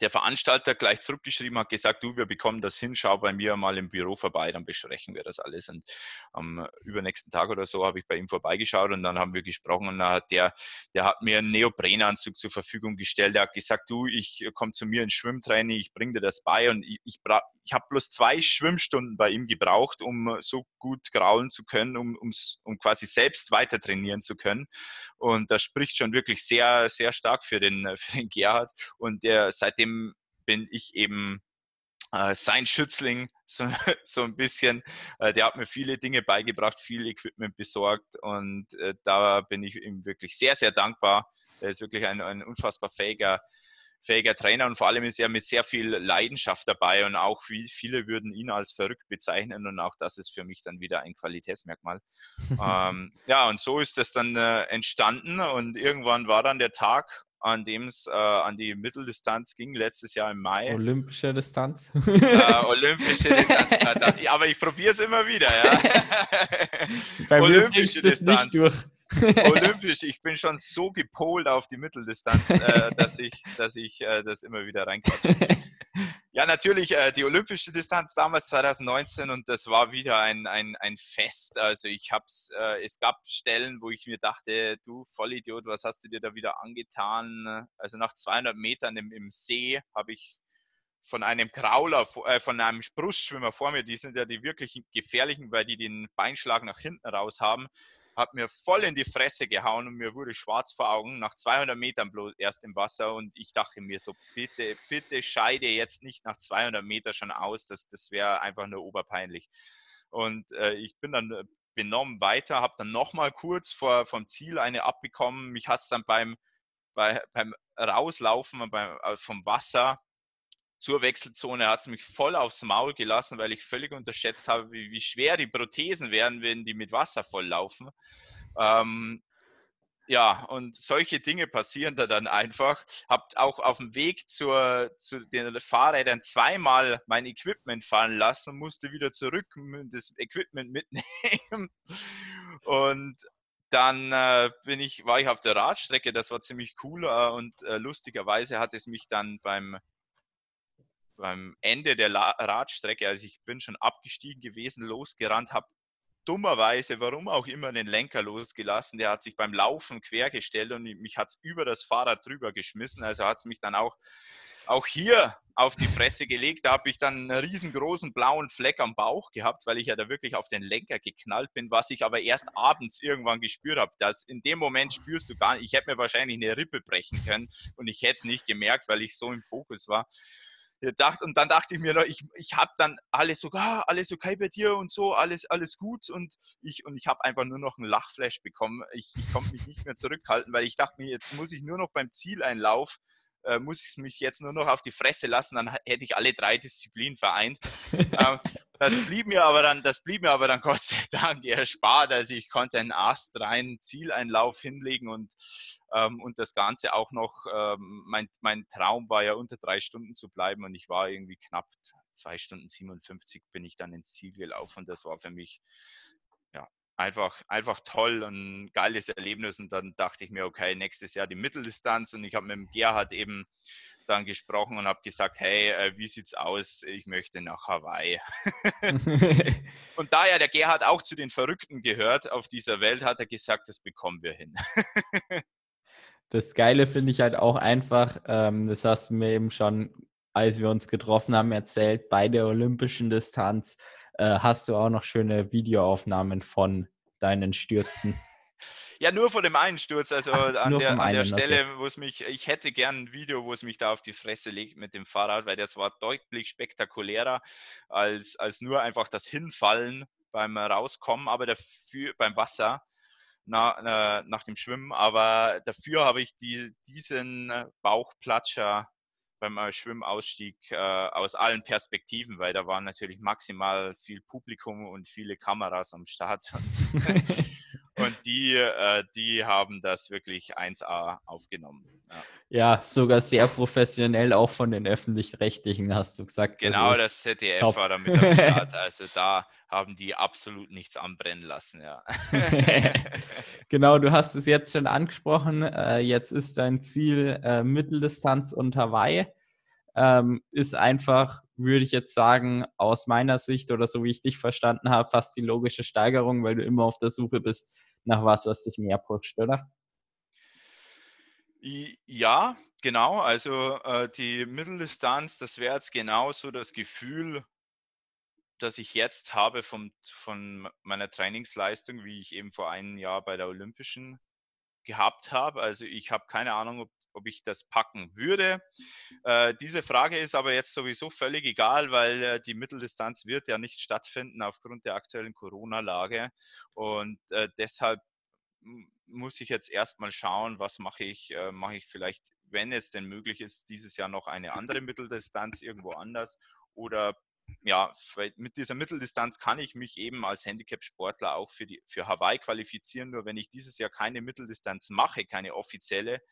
der Veranstalter gleich zurückgeschrieben hat, gesagt, du, wir bekommen das hin, schau bei mir mal im Büro vorbei, dann besprechen wir das alles. Und am übernächsten Tag oder so habe ich bei ihm vorbeigeschaut und dann haben wir gesprochen und dann hat der, der hat mir einen Neoprenanzug zur Verfügung gestellt. Der hat gesagt, du, ich komme zu mir ins Schwimmtraining, ich bringe dir das bei und ich, ich, ich habe bloß zwei Schwimmstunden bei ihm gebraucht, um so gut graulen zu können, um, um quasi selbst weiter trainieren zu können. Und das spricht schon wirklich sehr, sehr stark für den, für den Gerhard. Und der seitdem seitdem bin ich eben äh, sein Schützling, so, so ein bisschen. Äh, der hat mir viele Dinge beigebracht, viel Equipment besorgt und äh, da bin ich ihm wirklich sehr, sehr dankbar. Er ist wirklich ein, ein unfassbar fähiger, fähiger Trainer und vor allem ist er mit sehr viel Leidenschaft dabei und auch viele würden ihn als verrückt bezeichnen und auch das ist für mich dann wieder ein Qualitätsmerkmal. ähm, ja, und so ist das dann äh, entstanden und irgendwann war dann der Tag, an dem es äh, an die Mitteldistanz ging, letztes Jahr im Mai. Olympische Distanz. Äh, olympische Distanz. aber ich probiere es immer wieder, ja. Bei Olympische Distanz. nicht durch. Olympisch, ich bin schon so gepolt auf die Mitteldistanz, äh, dass ich, dass ich äh, das immer wieder reinkomme. Ja, natürlich äh, die olympische Distanz damals 2019 und das war wieder ein, ein, ein Fest. Also ich hab's, äh, es gab Stellen, wo ich mir dachte, du Vollidiot, was hast du dir da wieder angetan? Also nach 200 Metern im, im See habe ich von einem Krauler, äh, von einem Brustschwimmer vor mir, die sind ja die wirklich gefährlichen, weil die den Beinschlag nach hinten raus haben, hat mir voll in die Fresse gehauen und mir wurde schwarz vor Augen, nach 200 Metern bloß erst im Wasser und ich dachte mir so, bitte, bitte scheide jetzt nicht nach 200 Metern schon aus, das, das wäre einfach nur oberpeinlich. Und äh, ich bin dann äh, benommen weiter, habe dann nochmal kurz vor, vom Ziel eine abbekommen. Mich hat es dann beim, bei, beim Rauslaufen beim, äh, vom Wasser zur Wechselzone hat es mich voll aufs Maul gelassen, weil ich völlig unterschätzt habe, wie, wie schwer die Prothesen wären, wenn die mit Wasser volllaufen. Ähm, ja, und solche Dinge passieren da dann einfach. Habt auch auf dem Weg zur, zu den Fahrrädern zweimal mein Equipment fallen lassen, musste wieder zurück das Equipment mitnehmen. Und dann äh, bin ich, war ich auf der Radstrecke, das war ziemlich cool äh, und äh, lustigerweise hat es mich dann beim, beim Ende der La Radstrecke, also ich bin schon abgestiegen gewesen, losgerannt, habe dummerweise, warum auch immer, den Lenker losgelassen. Der hat sich beim Laufen quergestellt und mich hat es über das Fahrrad drüber geschmissen. Also hat es mich dann auch, auch hier auf die Fresse gelegt. Da habe ich dann einen riesengroßen blauen Fleck am Bauch gehabt, weil ich ja da wirklich auf den Lenker geknallt bin, was ich aber erst abends irgendwann gespürt habe. Das in dem Moment spürst du gar nicht. Ich hätte mir wahrscheinlich eine Rippe brechen können und ich hätte es nicht gemerkt, weil ich so im Fokus war gedacht und dann dachte ich mir ich, ich habe dann alles so, ah, alles okay bei dir und so, alles, alles gut und ich, und ich habe einfach nur noch einen Lachflash bekommen. Ich, ich konnte mich nicht mehr zurückhalten, weil ich dachte mir, jetzt muss ich nur noch beim Zieleinlauf äh, muss ich mich jetzt nur noch auf die Fresse lassen, dann hätte ich alle drei Disziplinen vereint. ähm, das blieb mir aber dann, das blieb mir aber dann Gott sei Dank erspart. Also ich konnte einen astreinen Zieleinlauf hinlegen und, ähm, und das Ganze auch noch, ähm, mein, mein Traum war ja unter drei Stunden zu bleiben und ich war irgendwie knapp zwei Stunden 57 bin ich dann ins Ziel gelaufen und das war für mich einfach, einfach toll und ein geiles Erlebnis. Und dann dachte ich mir, okay, nächstes Jahr die Mitteldistanz. Und ich habe mit dem Gerhard eben dann gesprochen und habe gesagt, hey, äh, wie sieht's aus? Ich möchte nach Hawaii. und da ja der Gerhard auch zu den Verrückten gehört auf dieser Welt, hat er gesagt, das bekommen wir hin. das Geile finde ich halt auch einfach, ähm, das hast du mir eben schon, als wir uns getroffen haben, erzählt, bei der olympischen Distanz äh, hast du auch noch schöne Videoaufnahmen von deinen Stürzen. Ja, nur von dem einen Sturz, also Ach, an, der, an der Stelle, okay. wo es mich, ich hätte gern ein Video, wo es mich da auf die Fresse legt mit dem Fahrrad, weil das war deutlich spektakulärer als, als nur einfach das Hinfallen beim Rauskommen, aber dafür beim Wasser na, nach dem Schwimmen. Aber dafür habe ich die, diesen Bauchplatscher beim äh, Schwimmausstieg äh, aus allen Perspektiven, weil da waren natürlich maximal viel Publikum und viele Kameras am Start. Und, die, äh, die haben das wirklich 1A aufgenommen. Ja. ja. sogar sehr professionell, auch von den Öffentlich-Rechtlichen, hast du gesagt. Genau, das, das ZDF top. war damit am Start. Also da haben die absolut nichts anbrennen lassen, ja. genau, du hast es jetzt schon angesprochen. Äh, jetzt ist dein Ziel äh, Mitteldistanz und Hawaii. Ähm, ist einfach, würde ich jetzt sagen, aus meiner Sicht oder so wie ich dich verstanden habe, fast die logische Steigerung, weil du immer auf der Suche bist nach was, was dich mehr pusht, oder? Ja, genau. Also äh, die Mitteldistanz, das wäre jetzt genauso das Gefühl, das ich jetzt habe vom, von meiner Trainingsleistung, wie ich eben vor einem Jahr bei der Olympischen gehabt habe. Also ich habe keine Ahnung, ob, ob ich das packen würde. Äh, diese Frage ist aber jetzt sowieso völlig egal, weil äh, die Mitteldistanz wird ja nicht stattfinden aufgrund der aktuellen Corona-Lage. Und äh, deshalb muss ich jetzt erstmal schauen, was mache ich, äh, mache ich vielleicht, wenn es denn möglich ist, dieses Jahr noch eine andere Mitteldistanz irgendwo anders oder ja, mit dieser Mitteldistanz kann ich mich eben als Handicap-Sportler auch für, die, für Hawaii qualifizieren. Nur wenn ich dieses Jahr keine Mitteldistanz mache, keine offizielle,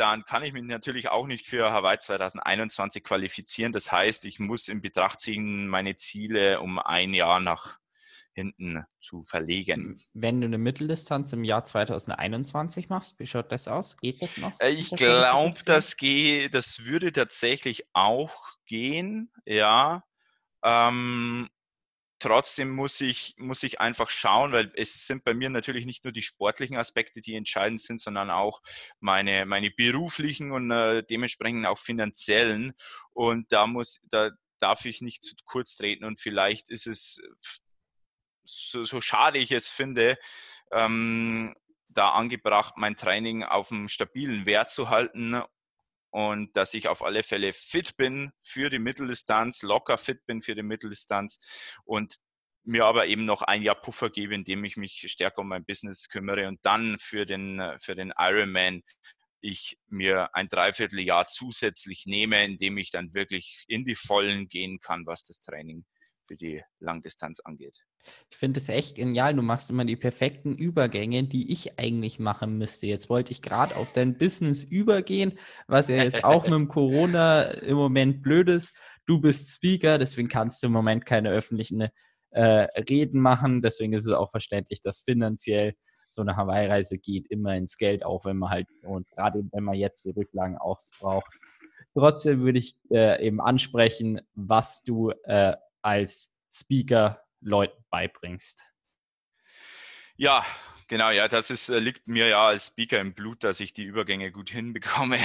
dann kann ich mich natürlich auch nicht für Hawaii 2021 qualifizieren. Das heißt, ich muss in Betracht ziehen, meine Ziele um ein Jahr nach hinten zu verlegen. Wenn du eine Mitteldistanz im Jahr 2021 machst, wie schaut das aus? Geht das noch? Äh, ich glaube, das, das würde tatsächlich auch gehen, ja. Ähm, trotzdem muss ich, muss ich einfach schauen, weil es sind bei mir natürlich nicht nur die sportlichen Aspekte, die entscheidend sind, sondern auch meine, meine beruflichen und äh, dementsprechend auch finanziellen. Und da muss, da darf ich nicht zu kurz treten und vielleicht ist es, so, so schade ich es finde, ähm, da angebracht, mein Training auf einem stabilen Wert zu halten und dass ich auf alle Fälle fit bin für die Mitteldistanz, locker fit bin für die Mitteldistanz und mir aber eben noch ein Jahr Puffer gebe, indem ich mich stärker um mein Business kümmere und dann für den, für den Ironman ich mir ein Dreivierteljahr zusätzlich nehme, indem ich dann wirklich in die Vollen gehen kann, was das Training für die Langdistanz angeht. Ich finde es echt genial. Du machst immer die perfekten Übergänge, die ich eigentlich machen müsste. Jetzt wollte ich gerade auf dein Business übergehen, was ja jetzt auch mit dem Corona im Moment blöd ist. Du bist Speaker, deswegen kannst du im Moment keine öffentlichen äh, Reden machen. Deswegen ist es auch verständlich, dass finanziell so eine Hawaii-Reise geht immer ins Geld, auch wenn man halt, und gerade wenn man jetzt die Rücklagen aufbraucht. Trotzdem würde ich äh, eben ansprechen, was du äh, als Speaker Leuten beibringst. Ja, genau, ja, das ist, äh, liegt mir ja als Speaker im Blut, dass ich die Übergänge gut hinbekomme.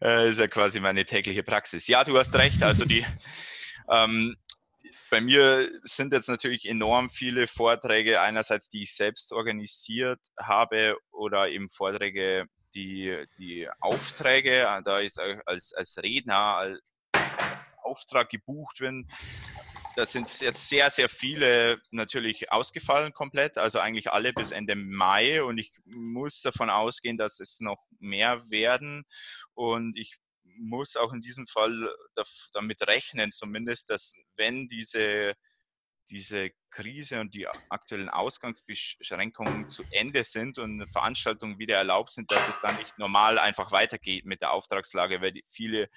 das ist ja quasi meine tägliche Praxis. Ja, du hast recht. Also die, ähm, bei mir sind jetzt natürlich enorm viele Vorträge, einerseits die ich selbst organisiert habe oder eben Vorträge, die, die Aufträge, da ist als, als Redner, als Auftrag gebucht bin. Da sind jetzt sehr, sehr viele natürlich ausgefallen komplett, also eigentlich alle bis Ende Mai und ich muss davon ausgehen, dass es noch mehr werden und ich muss auch in diesem Fall damit rechnen, zumindest, dass wenn diese, diese Krise und die aktuellen Ausgangsbeschränkungen zu Ende sind und Veranstaltungen wieder erlaubt sind, dass es dann nicht normal einfach weitergeht mit der Auftragslage, weil viele,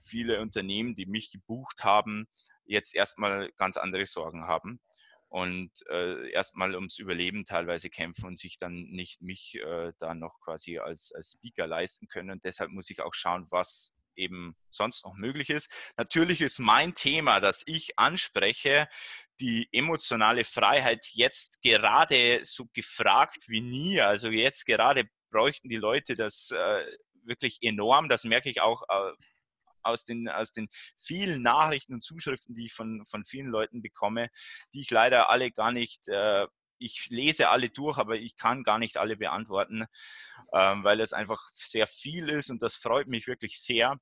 viele Unternehmen, die mich gebucht haben, jetzt erstmal ganz andere Sorgen haben und äh, erstmal ums Überleben teilweise kämpfen und sich dann nicht mich äh, da noch quasi als, als Speaker leisten können. Und deshalb muss ich auch schauen, was eben sonst noch möglich ist. Natürlich ist mein Thema, das ich anspreche, die emotionale Freiheit jetzt gerade so gefragt wie nie. Also jetzt gerade bräuchten die Leute das äh, wirklich enorm. Das merke ich auch äh, aus den, aus den vielen Nachrichten und Zuschriften, die ich von, von vielen Leuten bekomme, die ich leider alle gar nicht äh, ich lese alle durch, aber ich kann gar nicht alle beantworten, ähm, weil es einfach sehr viel ist und das freut mich wirklich sehr.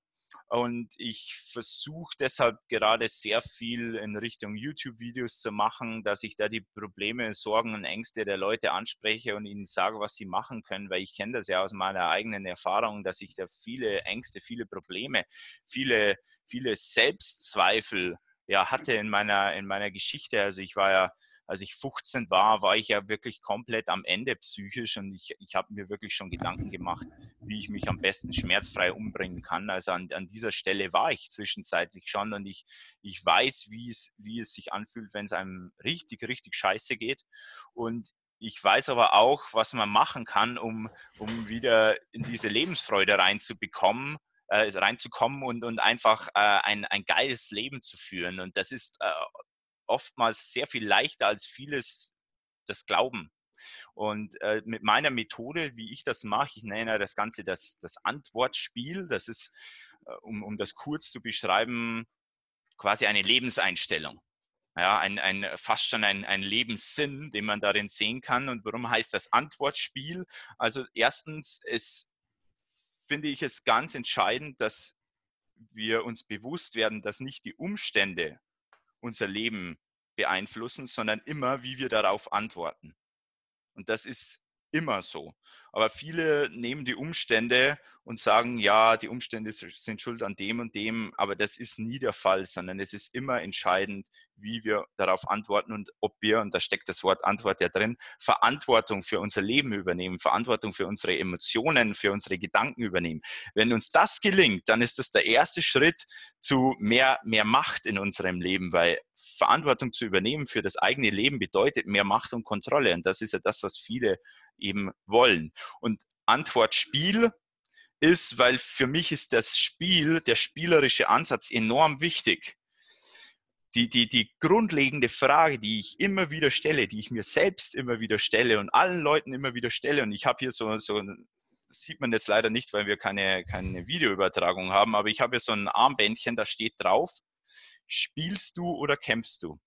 Und ich versuche deshalb gerade sehr viel in Richtung YouTube-Videos zu machen, dass ich da die Probleme, Sorgen und Ängste der Leute anspreche und ihnen sage, was sie machen können, weil ich kenne das ja aus meiner eigenen Erfahrung, dass ich da viele Ängste, viele Probleme, viele, viele Selbstzweifel ja, hatte in meiner, in meiner Geschichte. Also ich war ja als ich 15 war, war ich ja wirklich komplett am Ende psychisch und ich, ich habe mir wirklich schon Gedanken gemacht, wie ich mich am besten schmerzfrei umbringen kann. Also an, an dieser Stelle war ich zwischenzeitlich schon und ich, ich weiß, wie es, wie es sich anfühlt, wenn es einem richtig, richtig scheiße geht. Und ich weiß aber auch, was man machen kann, um, um wieder in diese Lebensfreude reinzubekommen, äh, reinzukommen und, und einfach äh, ein, ein geiles Leben zu führen. Und das ist äh, oftmals sehr viel leichter als vieles das glauben. Und äh, mit meiner Methode, wie ich das mache, ich nenne das Ganze das, das Antwortspiel. Das ist, äh, um, um das kurz zu beschreiben, quasi eine Lebenseinstellung. Ja, ein, ein, fast schon ein, ein Lebenssinn, den man darin sehen kann. Und warum heißt das Antwortspiel? Also erstens ist, finde ich es ganz entscheidend, dass wir uns bewusst werden, dass nicht die Umstände unser Leben beeinflussen, sondern immer, wie wir darauf antworten. Und das ist immer so. Aber viele nehmen die Umstände und sagen, ja, die Umstände sind schuld an dem und dem, aber das ist nie der Fall, sondern es ist immer entscheidend, wie wir darauf antworten und ob wir, und da steckt das Wort Antwort ja drin, Verantwortung für unser Leben übernehmen, Verantwortung für unsere Emotionen, für unsere Gedanken übernehmen. Wenn uns das gelingt, dann ist das der erste Schritt zu mehr, mehr Macht in unserem Leben, weil Verantwortung zu übernehmen für das eigene Leben bedeutet mehr Macht und Kontrolle. Und das ist ja das, was viele eben wollen. Und Antwortspiel ist, weil für mich ist das Spiel, der spielerische Ansatz enorm wichtig. Die, die, die grundlegende Frage, die ich immer wieder stelle, die ich mir selbst immer wieder stelle und allen Leuten immer wieder stelle, und ich habe hier so, so sieht man jetzt leider nicht, weil wir keine, keine Videoübertragung haben, aber ich habe hier so ein Armbändchen, da steht drauf, spielst du oder kämpfst du?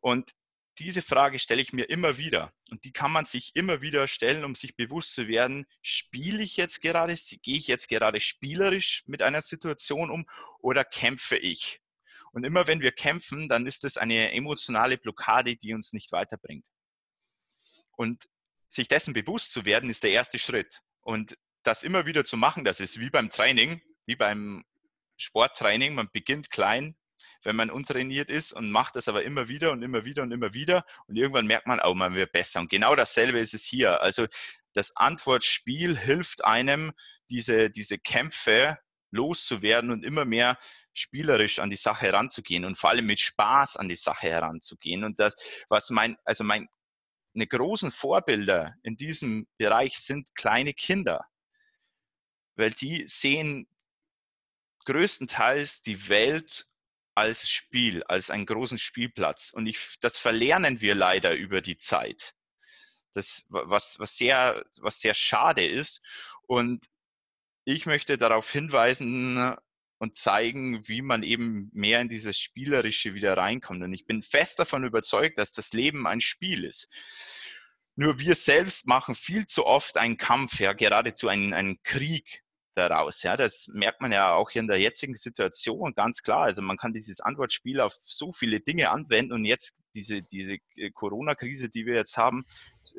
Und diese Frage stelle ich mir immer wieder. Und die kann man sich immer wieder stellen, um sich bewusst zu werden, spiele ich jetzt gerade, gehe ich jetzt gerade spielerisch mit einer Situation um oder kämpfe ich? Und immer wenn wir kämpfen, dann ist es eine emotionale Blockade, die uns nicht weiterbringt. Und sich dessen bewusst zu werden, ist der erste Schritt. Und das immer wieder zu machen, das ist wie beim Training, wie beim Sporttraining. Man beginnt klein, wenn man untrainiert ist und macht das aber immer wieder und immer wieder und immer wieder und irgendwann merkt man, oh, man wird besser. Und genau dasselbe ist es hier. Also das Antwortspiel hilft einem, diese, diese Kämpfe loszuwerden und immer mehr spielerisch an die Sache heranzugehen und vor allem mit Spaß an die Sache heranzugehen. Und das, was mein, also mein, eine großen Vorbilder in diesem Bereich sind kleine Kinder, weil die sehen größtenteils die Welt als Spiel, als einen großen Spielplatz. Und ich, das verlernen wir leider über die Zeit. Das, was, was, sehr, was sehr schade ist. Und ich möchte darauf hinweisen und zeigen, wie man eben mehr in dieses Spielerische wieder reinkommt. Und ich bin fest davon überzeugt, dass das Leben ein Spiel ist. Nur wir selbst machen viel zu oft einen Kampf, ja, geradezu einen, einen Krieg daraus. Ja, das merkt man ja auch in der jetzigen Situation ganz klar. Also man kann dieses Antwortspiel auf so viele Dinge anwenden und jetzt diese, diese äh, Corona-Krise, die wir jetzt haben,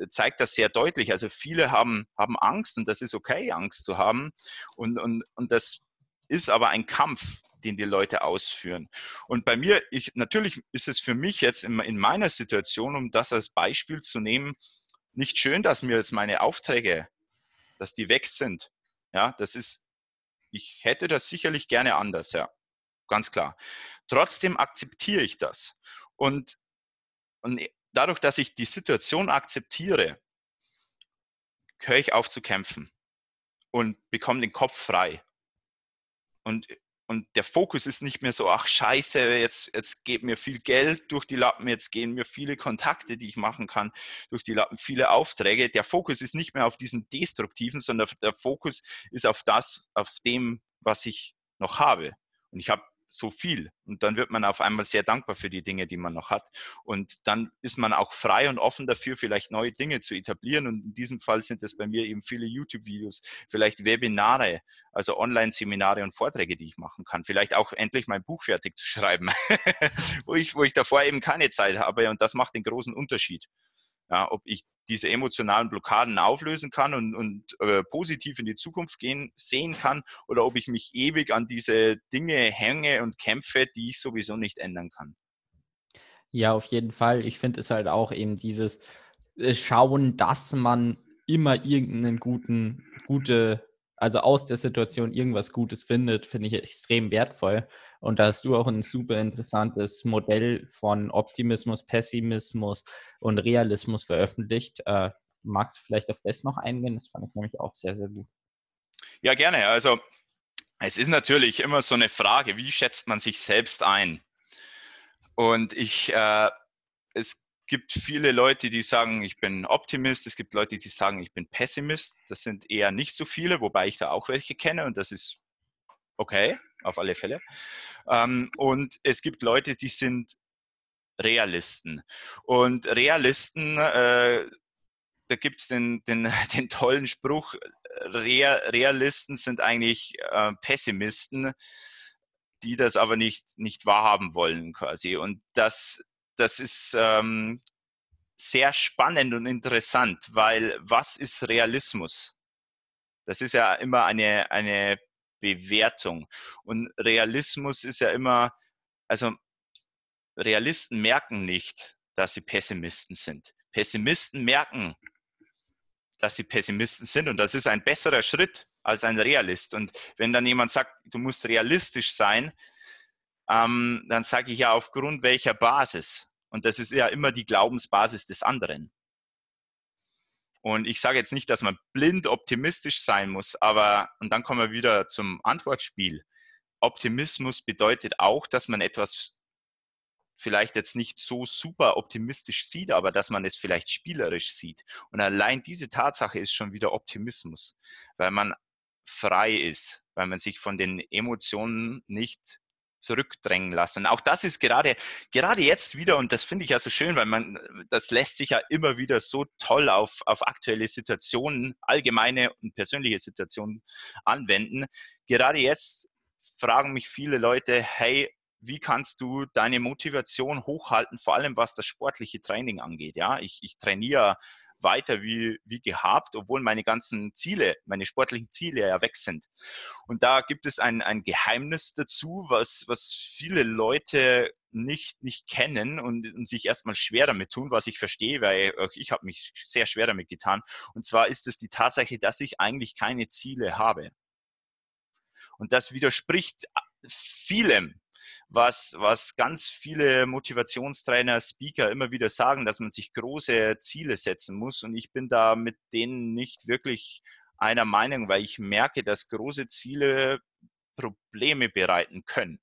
zeigt das sehr deutlich. Also viele haben, haben Angst und das ist okay, Angst zu haben. Und, und, und das ist aber ein Kampf, den die Leute ausführen. Und bei mir, ich, natürlich ist es für mich jetzt in, in meiner Situation, um das als Beispiel zu nehmen, nicht schön, dass mir jetzt meine Aufträge, dass die weg sind. Ja, das ist, ich hätte das sicherlich gerne anders, ja, ganz klar. Trotzdem akzeptiere ich das. Und, und dadurch, dass ich die Situation akzeptiere, höre ich auf zu kämpfen und bekomme den Kopf frei. Und und der Fokus ist nicht mehr so, ach scheiße, jetzt, jetzt geht mir viel Geld durch die Lappen, jetzt gehen mir viele Kontakte, die ich machen kann, durch die Lappen, viele Aufträge. Der Fokus ist nicht mehr auf diesen destruktiven, sondern der Fokus ist auf das, auf dem, was ich noch habe. Und ich habe so viel. Und dann wird man auf einmal sehr dankbar für die Dinge, die man noch hat. Und dann ist man auch frei und offen dafür, vielleicht neue Dinge zu etablieren. Und in diesem Fall sind es bei mir eben viele YouTube-Videos, vielleicht Webinare, also Online-Seminare und Vorträge, die ich machen kann. Vielleicht auch endlich mein Buch fertig zu schreiben, wo, ich, wo ich davor eben keine Zeit habe. Und das macht den großen Unterschied ja, ob ich diese emotionalen Blockaden auflösen kann und, und äh, positiv in die Zukunft gehen, sehen kann oder ob ich mich ewig an diese Dinge hänge und kämpfe, die ich sowieso nicht ändern kann. Ja, auf jeden Fall. Ich finde es halt auch eben dieses äh, Schauen, dass man immer irgendeinen guten, gute also aus der Situation irgendwas Gutes findet, finde ich extrem wertvoll. Und da hast du auch ein super interessantes Modell von Optimismus, Pessimismus und Realismus veröffentlicht. Äh, magst du vielleicht auf das noch eingehen? Das fand ich nämlich auch sehr, sehr gut. Ja, gerne. Also es ist natürlich immer so eine Frage, wie schätzt man sich selbst ein? Und ich, äh, es gibt viele Leute, die sagen, ich bin Optimist. Es gibt Leute, die sagen, ich bin Pessimist. Das sind eher nicht so viele, wobei ich da auch welche kenne und das ist okay, auf alle Fälle. Ähm, und es gibt Leute, die sind Realisten. Und Realisten, äh, da gibt es den, den, den tollen Spruch, Realisten sind eigentlich äh, Pessimisten, die das aber nicht, nicht wahrhaben wollen quasi. Und das das ist ähm, sehr spannend und interessant, weil was ist Realismus? Das ist ja immer eine, eine Bewertung. Und Realismus ist ja immer, also Realisten merken nicht, dass sie Pessimisten sind. Pessimisten merken, dass sie Pessimisten sind und das ist ein besserer Schritt als ein Realist. Und wenn dann jemand sagt, du musst realistisch sein, ähm, dann sage ich ja aufgrund welcher Basis. Und das ist ja immer die Glaubensbasis des anderen. Und ich sage jetzt nicht, dass man blind optimistisch sein muss, aber, und dann kommen wir wieder zum Antwortspiel. Optimismus bedeutet auch, dass man etwas vielleicht jetzt nicht so super optimistisch sieht, aber dass man es vielleicht spielerisch sieht. Und allein diese Tatsache ist schon wieder Optimismus, weil man frei ist, weil man sich von den Emotionen nicht zurückdrängen lassen. Und auch das ist gerade, gerade jetzt wieder, und das finde ich ja so schön, weil man, das lässt sich ja immer wieder so toll auf, auf aktuelle Situationen, allgemeine und persönliche Situationen anwenden. Gerade jetzt fragen mich viele Leute, hey, wie kannst du deine Motivation hochhalten, vor allem was das sportliche Training angeht. Ja, ich, ich trainiere weiter wie, wie gehabt, obwohl meine ganzen Ziele, meine sportlichen Ziele ja weg sind. Und da gibt es ein, ein Geheimnis dazu, was, was viele Leute nicht, nicht kennen und, und sich erstmal schwer damit tun, was ich verstehe, weil ich habe mich sehr schwer damit getan. Und zwar ist es die Tatsache, dass ich eigentlich keine Ziele habe. Und das widerspricht vielem, was, was ganz viele Motivationstrainer, Speaker immer wieder sagen, dass man sich große Ziele setzen muss. Und ich bin da mit denen nicht wirklich einer Meinung, weil ich merke, dass große Ziele Probleme bereiten können.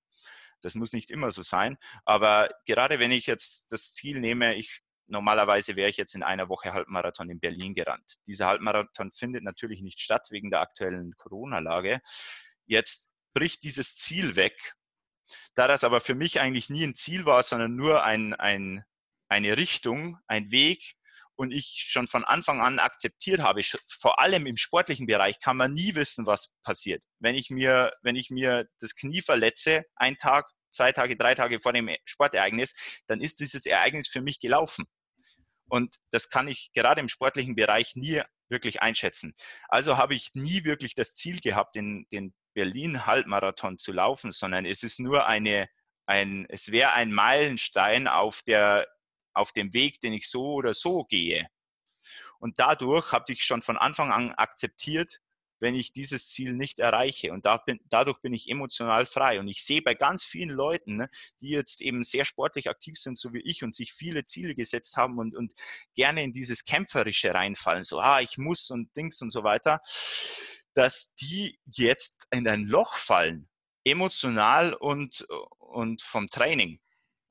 Das muss nicht immer so sein, aber gerade wenn ich jetzt das Ziel nehme, ich normalerweise wäre ich jetzt in einer Woche Halbmarathon in Berlin gerannt. Dieser Halbmarathon findet natürlich nicht statt wegen der aktuellen Corona-Lage. Jetzt bricht dieses Ziel weg da das aber für mich eigentlich nie ein Ziel war, sondern nur ein, ein, eine Richtung, ein Weg und ich schon von Anfang an akzeptiert habe, vor allem im sportlichen Bereich kann man nie wissen, was passiert. Wenn ich mir, wenn ich mir das Knie verletze, ein Tag, zwei Tage, drei Tage vor dem Sportereignis, dann ist dieses Ereignis für mich gelaufen. Und das kann ich gerade im sportlichen Bereich nie wirklich einschätzen. Also habe ich nie wirklich das Ziel gehabt, den, den Berlin-Halbmarathon zu laufen, sondern es ist nur eine, ein, es wäre ein Meilenstein auf, der, auf dem Weg, den ich so oder so gehe. Und dadurch habe ich schon von Anfang an akzeptiert, wenn ich dieses Ziel nicht erreiche. Und da bin, dadurch bin ich emotional frei. Und ich sehe bei ganz vielen Leuten, ne, die jetzt eben sehr sportlich aktiv sind, so wie ich, und sich viele Ziele gesetzt haben und, und gerne in dieses Kämpferische reinfallen, so, ah, ich muss und Dings und so weiter dass die jetzt in ein Loch fallen, emotional und, und vom Training,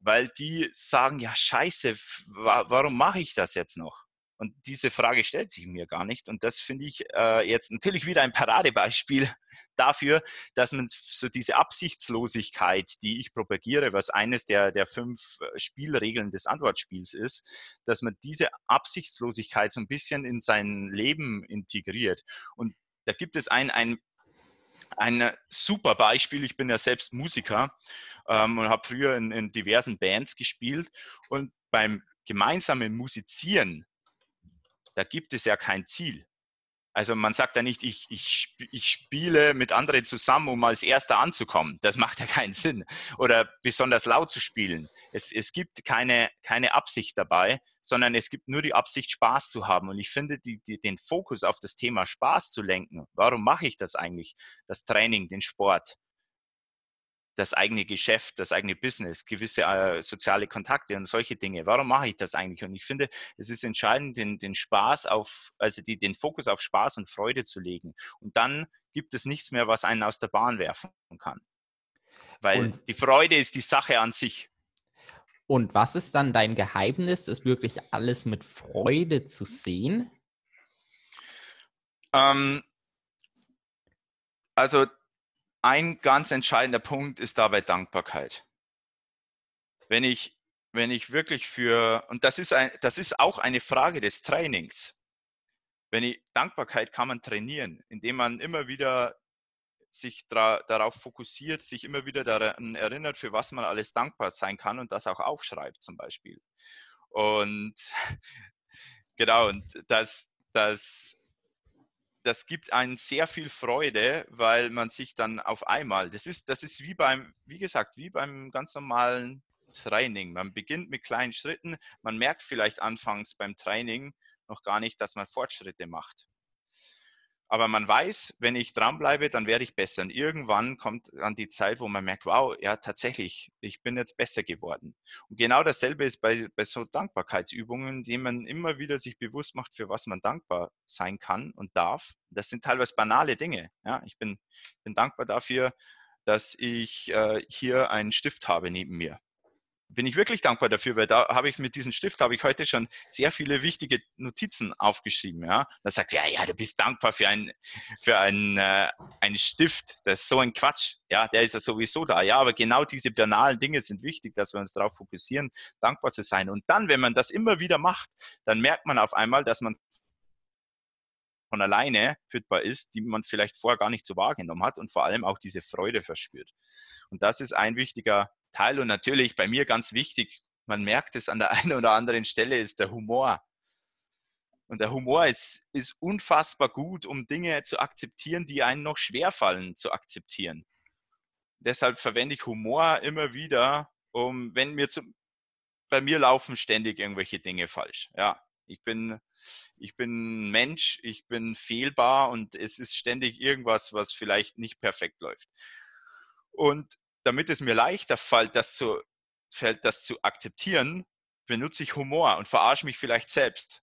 weil die sagen, ja scheiße, warum mache ich das jetzt noch? Und diese Frage stellt sich mir gar nicht. Und das finde ich äh, jetzt natürlich wieder ein Paradebeispiel dafür, dass man so diese Absichtslosigkeit, die ich propagiere, was eines der, der fünf äh, Spielregeln des Antwortspiels ist, dass man diese Absichtslosigkeit so ein bisschen in sein Leben integriert. Und da gibt es ein, ein, ein super Beispiel. Ich bin ja selbst Musiker ähm, und habe früher in, in diversen Bands gespielt. Und beim gemeinsamen Musizieren, da gibt es ja kein Ziel. Also man sagt ja nicht, ich, ich, ich spiele mit anderen zusammen, um als Erster anzukommen. Das macht ja keinen Sinn. Oder besonders laut zu spielen. Es, es gibt keine, keine Absicht dabei, sondern es gibt nur die Absicht, Spaß zu haben. Und ich finde, die, die, den Fokus auf das Thema Spaß zu lenken, warum mache ich das eigentlich? Das Training, den Sport, das eigene Geschäft, das eigene Business, gewisse äh, soziale Kontakte und solche Dinge. Warum mache ich das eigentlich? Und ich finde, es ist entscheidend, den, den Spaß auf, also die, den Fokus auf Spaß und Freude zu legen. Und dann gibt es nichts mehr, was einen aus der Bahn werfen kann. Weil und, die Freude ist die Sache an sich. Und was ist dann dein Geheimnis, ist wirklich alles mit Freude zu sehen? Ähm, also ein ganz entscheidender Punkt ist dabei Dankbarkeit. Wenn ich, wenn ich wirklich für, und das ist, ein, das ist auch eine Frage des Trainings. Wenn ich, Dankbarkeit kann man trainieren, indem man immer wieder sich darauf fokussiert, sich immer wieder daran erinnert, für was man alles dankbar sein kann und das auch aufschreibt zum Beispiel. Und genau, und das, das das gibt einen sehr viel Freude, weil man sich dann auf einmal, das ist, das ist wie beim, wie gesagt, wie beim ganz normalen Training. Man beginnt mit kleinen Schritten, man merkt vielleicht anfangs beim Training noch gar nicht, dass man Fortschritte macht. Aber man weiß, wenn ich dranbleibe, dann werde ich besser. Und irgendwann kommt dann die Zeit, wo man merkt, wow, ja, tatsächlich, ich bin jetzt besser geworden. Und genau dasselbe ist bei, bei so Dankbarkeitsübungen, die man immer wieder sich bewusst macht, für was man dankbar sein kann und darf. Das sind teilweise banale Dinge. Ja, ich bin, bin dankbar dafür, dass ich äh, hier einen Stift habe neben mir bin ich wirklich dankbar dafür, weil da habe ich mit diesem Stift habe ich heute schon sehr viele wichtige Notizen aufgeschrieben. Ja, da sagt ja, ja, du bist dankbar für einen für einen äh, einen Stift. Das ist so ein Quatsch. Ja, der ist ja sowieso da. Ja, aber genau diese banalen Dinge sind wichtig, dass wir uns darauf fokussieren, dankbar zu sein. Und dann, wenn man das immer wieder macht, dann merkt man auf einmal, dass man von alleine führbar ist, die man vielleicht vorher gar nicht so wahrgenommen hat und vor allem auch diese Freude verspürt. Und das ist ein wichtiger Teil. Und natürlich bei mir ganz wichtig, man merkt es an der einen oder anderen Stelle, ist der Humor. Und der Humor ist, ist unfassbar gut, um Dinge zu akzeptieren, die einen noch schwerfallen zu akzeptieren. Deshalb verwende ich Humor immer wieder, um, wenn mir zum, bei mir laufen ständig irgendwelche Dinge falsch. Ja, ich bin, ich bin Mensch, ich bin fehlbar und es ist ständig irgendwas, was vielleicht nicht perfekt läuft. Und damit es mir leichter fällt, das zu, fällt, das zu akzeptieren, benutze ich Humor und verarsche mich vielleicht selbst.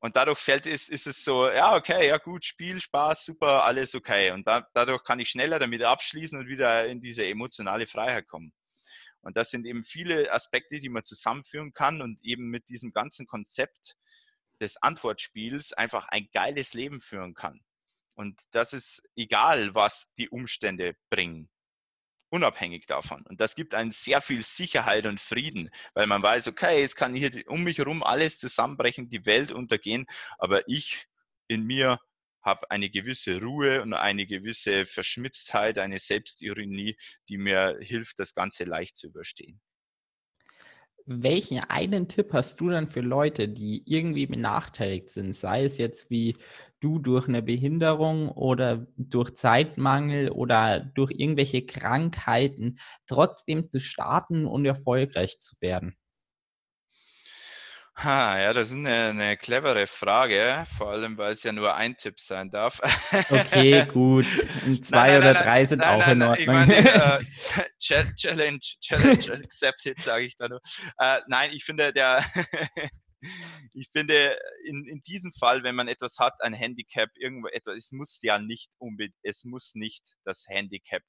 Und dadurch fällt es, ist es so, ja, okay, ja gut, Spiel, Spaß, super, alles okay. Und da, dadurch kann ich schneller damit abschließen und wieder in diese emotionale Freiheit kommen. Und das sind eben viele Aspekte, die man zusammenführen kann und eben mit diesem ganzen Konzept des Antwortspiels einfach ein geiles Leben führen kann. Und das ist egal, was die Umstände bringen unabhängig davon. Und das gibt einem sehr viel Sicherheit und Frieden, weil man weiß, okay, es kann hier um mich herum alles zusammenbrechen, die Welt untergehen, aber ich in mir habe eine gewisse Ruhe und eine gewisse Verschmitztheit, eine Selbstironie, die mir hilft, das Ganze leicht zu überstehen. Welchen einen Tipp hast du dann für Leute, die irgendwie benachteiligt sind, sei es jetzt wie du durch eine Behinderung oder durch Zeitmangel oder durch irgendwelche Krankheiten, trotzdem zu starten und erfolgreich zu werden? Ha, ja, das ist eine, eine, clevere Frage, vor allem weil es ja nur ein Tipp sein darf. Okay, gut. zwei nein, nein, oder nein, drei sind auch in Ordnung. Ich meine, äh, Challenge, Challenge accepted, sage ich da nur. Äh, nein, ich finde, der, ich finde, in, in diesem Fall, wenn man etwas hat, ein Handicap, irgendwo etwas, es muss ja nicht unbedingt, es muss nicht das Handicap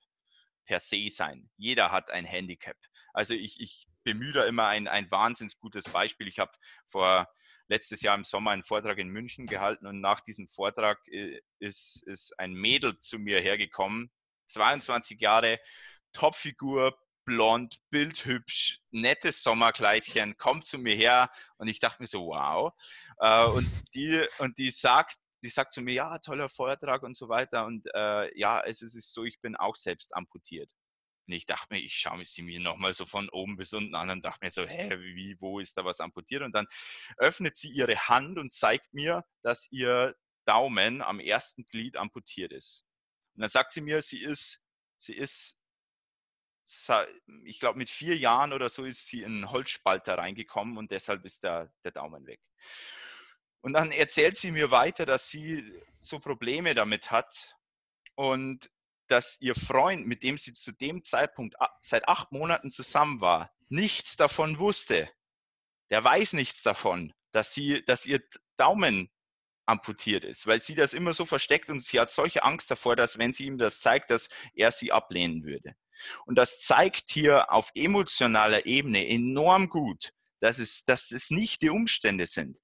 per se sein. Jeder hat ein Handicap. Also ich, ich bemühe da immer ein, ein wahnsinnig gutes Beispiel. Ich habe vor letztes Jahr im Sommer einen Vortrag in München gehalten und nach diesem Vortrag äh, ist, ist ein Mädel zu mir hergekommen, 22 Jahre, Topfigur, blond, bildhübsch, nettes Sommerkleidchen, kommt zu mir her und ich dachte mir so, wow. Äh, und, die, und die sagt, die sagt zu mir, ja, toller Vortrag und so weiter. Und äh, ja, es ist so, ich bin auch selbst amputiert. Und ich dachte mir, ich schaue sie mir nochmal so von oben bis unten an und dachte mir so, hä, wie, wo ist da was amputiert? Und dann öffnet sie ihre Hand und zeigt mir, dass ihr Daumen am ersten Glied amputiert ist. Und dann sagt sie mir, sie ist, sie ist, ich glaube, mit vier Jahren oder so ist sie in einen Holzspalter reingekommen und deshalb ist der, der Daumen weg. Und dann erzählt sie mir weiter, dass sie so Probleme damit hat und dass ihr Freund, mit dem sie zu dem Zeitpunkt seit acht Monaten zusammen war, nichts davon wusste. Der weiß nichts davon, dass sie, dass ihr Daumen amputiert ist, weil sie das immer so versteckt und sie hat solche Angst davor, dass wenn sie ihm das zeigt, dass er sie ablehnen würde. Und das zeigt hier auf emotionaler Ebene enorm gut, dass es, dass es nicht die Umstände sind,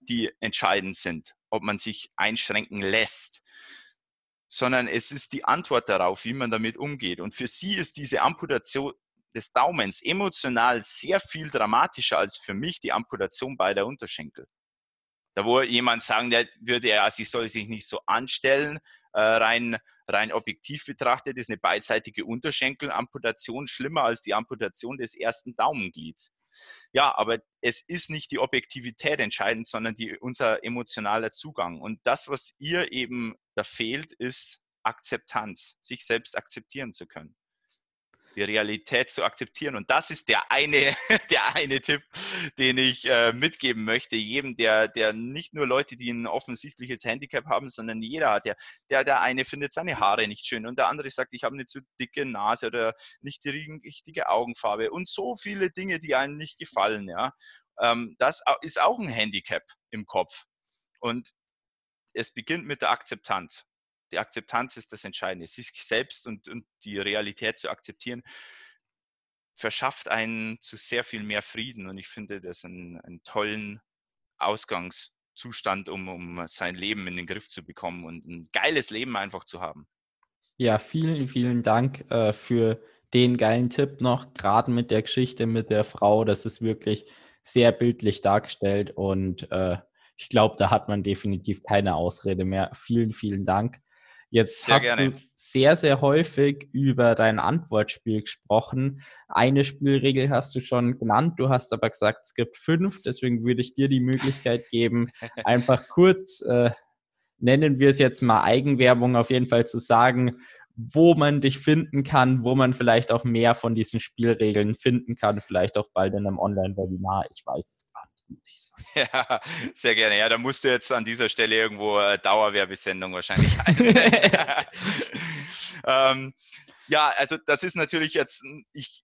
die entscheidend sind, ob man sich einschränken lässt, sondern es ist die Antwort darauf, wie man damit umgeht. Und für sie ist diese Amputation des Daumens emotional sehr viel dramatischer als für mich die Amputation beider Unterschenkel. Da wo jemand sagen würde, ja, sie soll sich nicht so anstellen, äh, rein, rein objektiv betrachtet ist eine beidseitige Unterschenkelamputation schlimmer als die Amputation des ersten Daumenglieds. Ja, aber es ist nicht die Objektivität entscheidend, sondern die, unser emotionaler Zugang. Und das, was ihr eben da fehlt, ist Akzeptanz, sich selbst akzeptieren zu können die Realität zu akzeptieren. Und das ist der eine, der eine Tipp, den ich äh, mitgeben möchte. Jedem, der, der nicht nur Leute, die ein offensichtliches Handicap haben, sondern jeder hat. Der, der, der eine findet seine Haare nicht schön und der andere sagt, ich habe eine zu dicke Nase oder nicht die richtige Augenfarbe und so viele Dinge, die einem nicht gefallen. Ja. Ähm, das ist auch ein Handicap im Kopf. Und es beginnt mit der Akzeptanz die Akzeptanz ist das Entscheidende. Sich selbst und, und die Realität zu akzeptieren, verschafft einen zu sehr viel mehr Frieden. Und ich finde das einen, einen tollen Ausgangszustand, um, um sein Leben in den Griff zu bekommen und ein geiles Leben einfach zu haben. Ja, vielen, vielen Dank äh, für den geilen Tipp noch, gerade mit der Geschichte mit der Frau. Das ist wirklich sehr bildlich dargestellt und äh, ich glaube, da hat man definitiv keine Ausrede mehr. Vielen, vielen Dank. Jetzt sehr hast gerne. du sehr, sehr häufig über dein Antwortspiel gesprochen. Eine Spielregel hast du schon genannt, du hast aber gesagt, es gibt fünf, deswegen würde ich dir die Möglichkeit geben, einfach kurz, äh, nennen wir es jetzt mal Eigenwerbung, auf jeden Fall zu sagen, wo man dich finden kann, wo man vielleicht auch mehr von diesen Spielregeln finden kann, vielleicht auch bald in einem Online-Webinar, ich weiß Ja, sehr gerne. Ja, da musst du jetzt an dieser Stelle irgendwo äh, Dauerwerbesendung wahrscheinlich ähm, ja, also das ist natürlich jetzt, ich,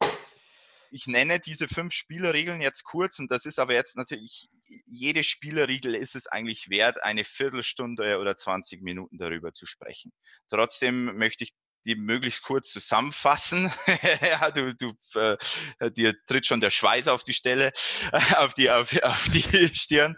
ich nenne diese fünf Spielerregeln jetzt kurz und das ist aber jetzt natürlich, jede Spielerregel ist es eigentlich wert, eine Viertelstunde oder 20 Minuten darüber zu sprechen. Trotzdem möchte ich die möglichst kurz zusammenfassen. ja, du, du, äh, dir tritt schon der Schweiß auf die Stelle, auf die, auf, auf die Stirn.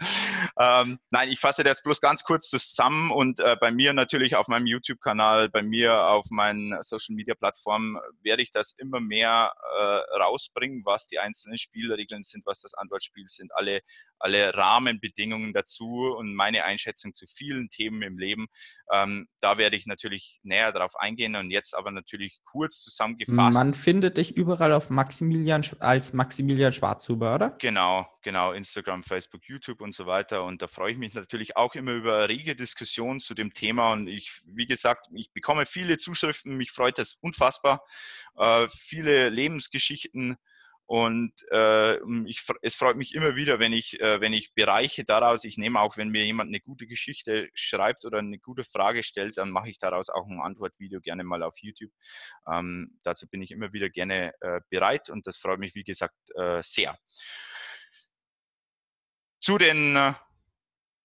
Ähm, nein, ich fasse das bloß ganz kurz zusammen und äh, bei mir natürlich auf meinem YouTube-Kanal, bei mir auf meinen Social-Media-Plattformen werde ich das immer mehr äh, rausbringen, was die einzelnen Spielregeln sind, was das Antwortspiel sind, alle, alle Rahmenbedingungen dazu und meine Einschätzung zu vielen Themen im Leben. Ähm, da werde ich natürlich näher darauf eingehen und jetzt aber natürlich kurz zusammengefasst. Man findet dich überall auf Maximilian als Maximilian Schwarzhuber, oder? Genau, genau. Instagram, Facebook, YouTube und so weiter. Und da freue ich mich natürlich auch immer über rege Diskussionen zu dem Thema. Und ich, wie gesagt, ich bekomme viele Zuschriften. Mich freut das unfassbar. Äh, viele Lebensgeschichten und äh, ich, es freut mich immer wieder, wenn ich, äh, wenn ich Bereiche daraus, ich nehme auch, wenn mir jemand eine gute Geschichte schreibt oder eine gute Frage stellt, dann mache ich daraus auch ein Antwortvideo gerne mal auf YouTube. Ähm, dazu bin ich immer wieder gerne äh, bereit und das freut mich, wie gesagt, äh, sehr. Zu den äh,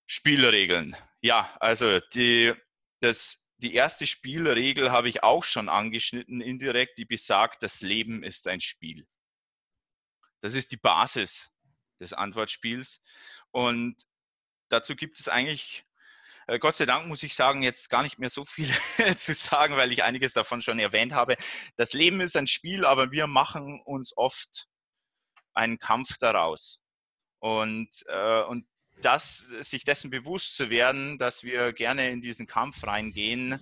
Spielregeln. Ja, also die, das, die erste Spielregel habe ich auch schon angeschnitten indirekt, die besagt, das Leben ist ein Spiel. Das ist die Basis des Antwortspiels. Und dazu gibt es eigentlich, äh, Gott sei Dank muss ich sagen, jetzt gar nicht mehr so viel zu sagen, weil ich einiges davon schon erwähnt habe. Das Leben ist ein Spiel, aber wir machen uns oft einen Kampf daraus. Und, äh, und das, sich dessen bewusst zu werden, dass wir gerne in diesen Kampf reingehen,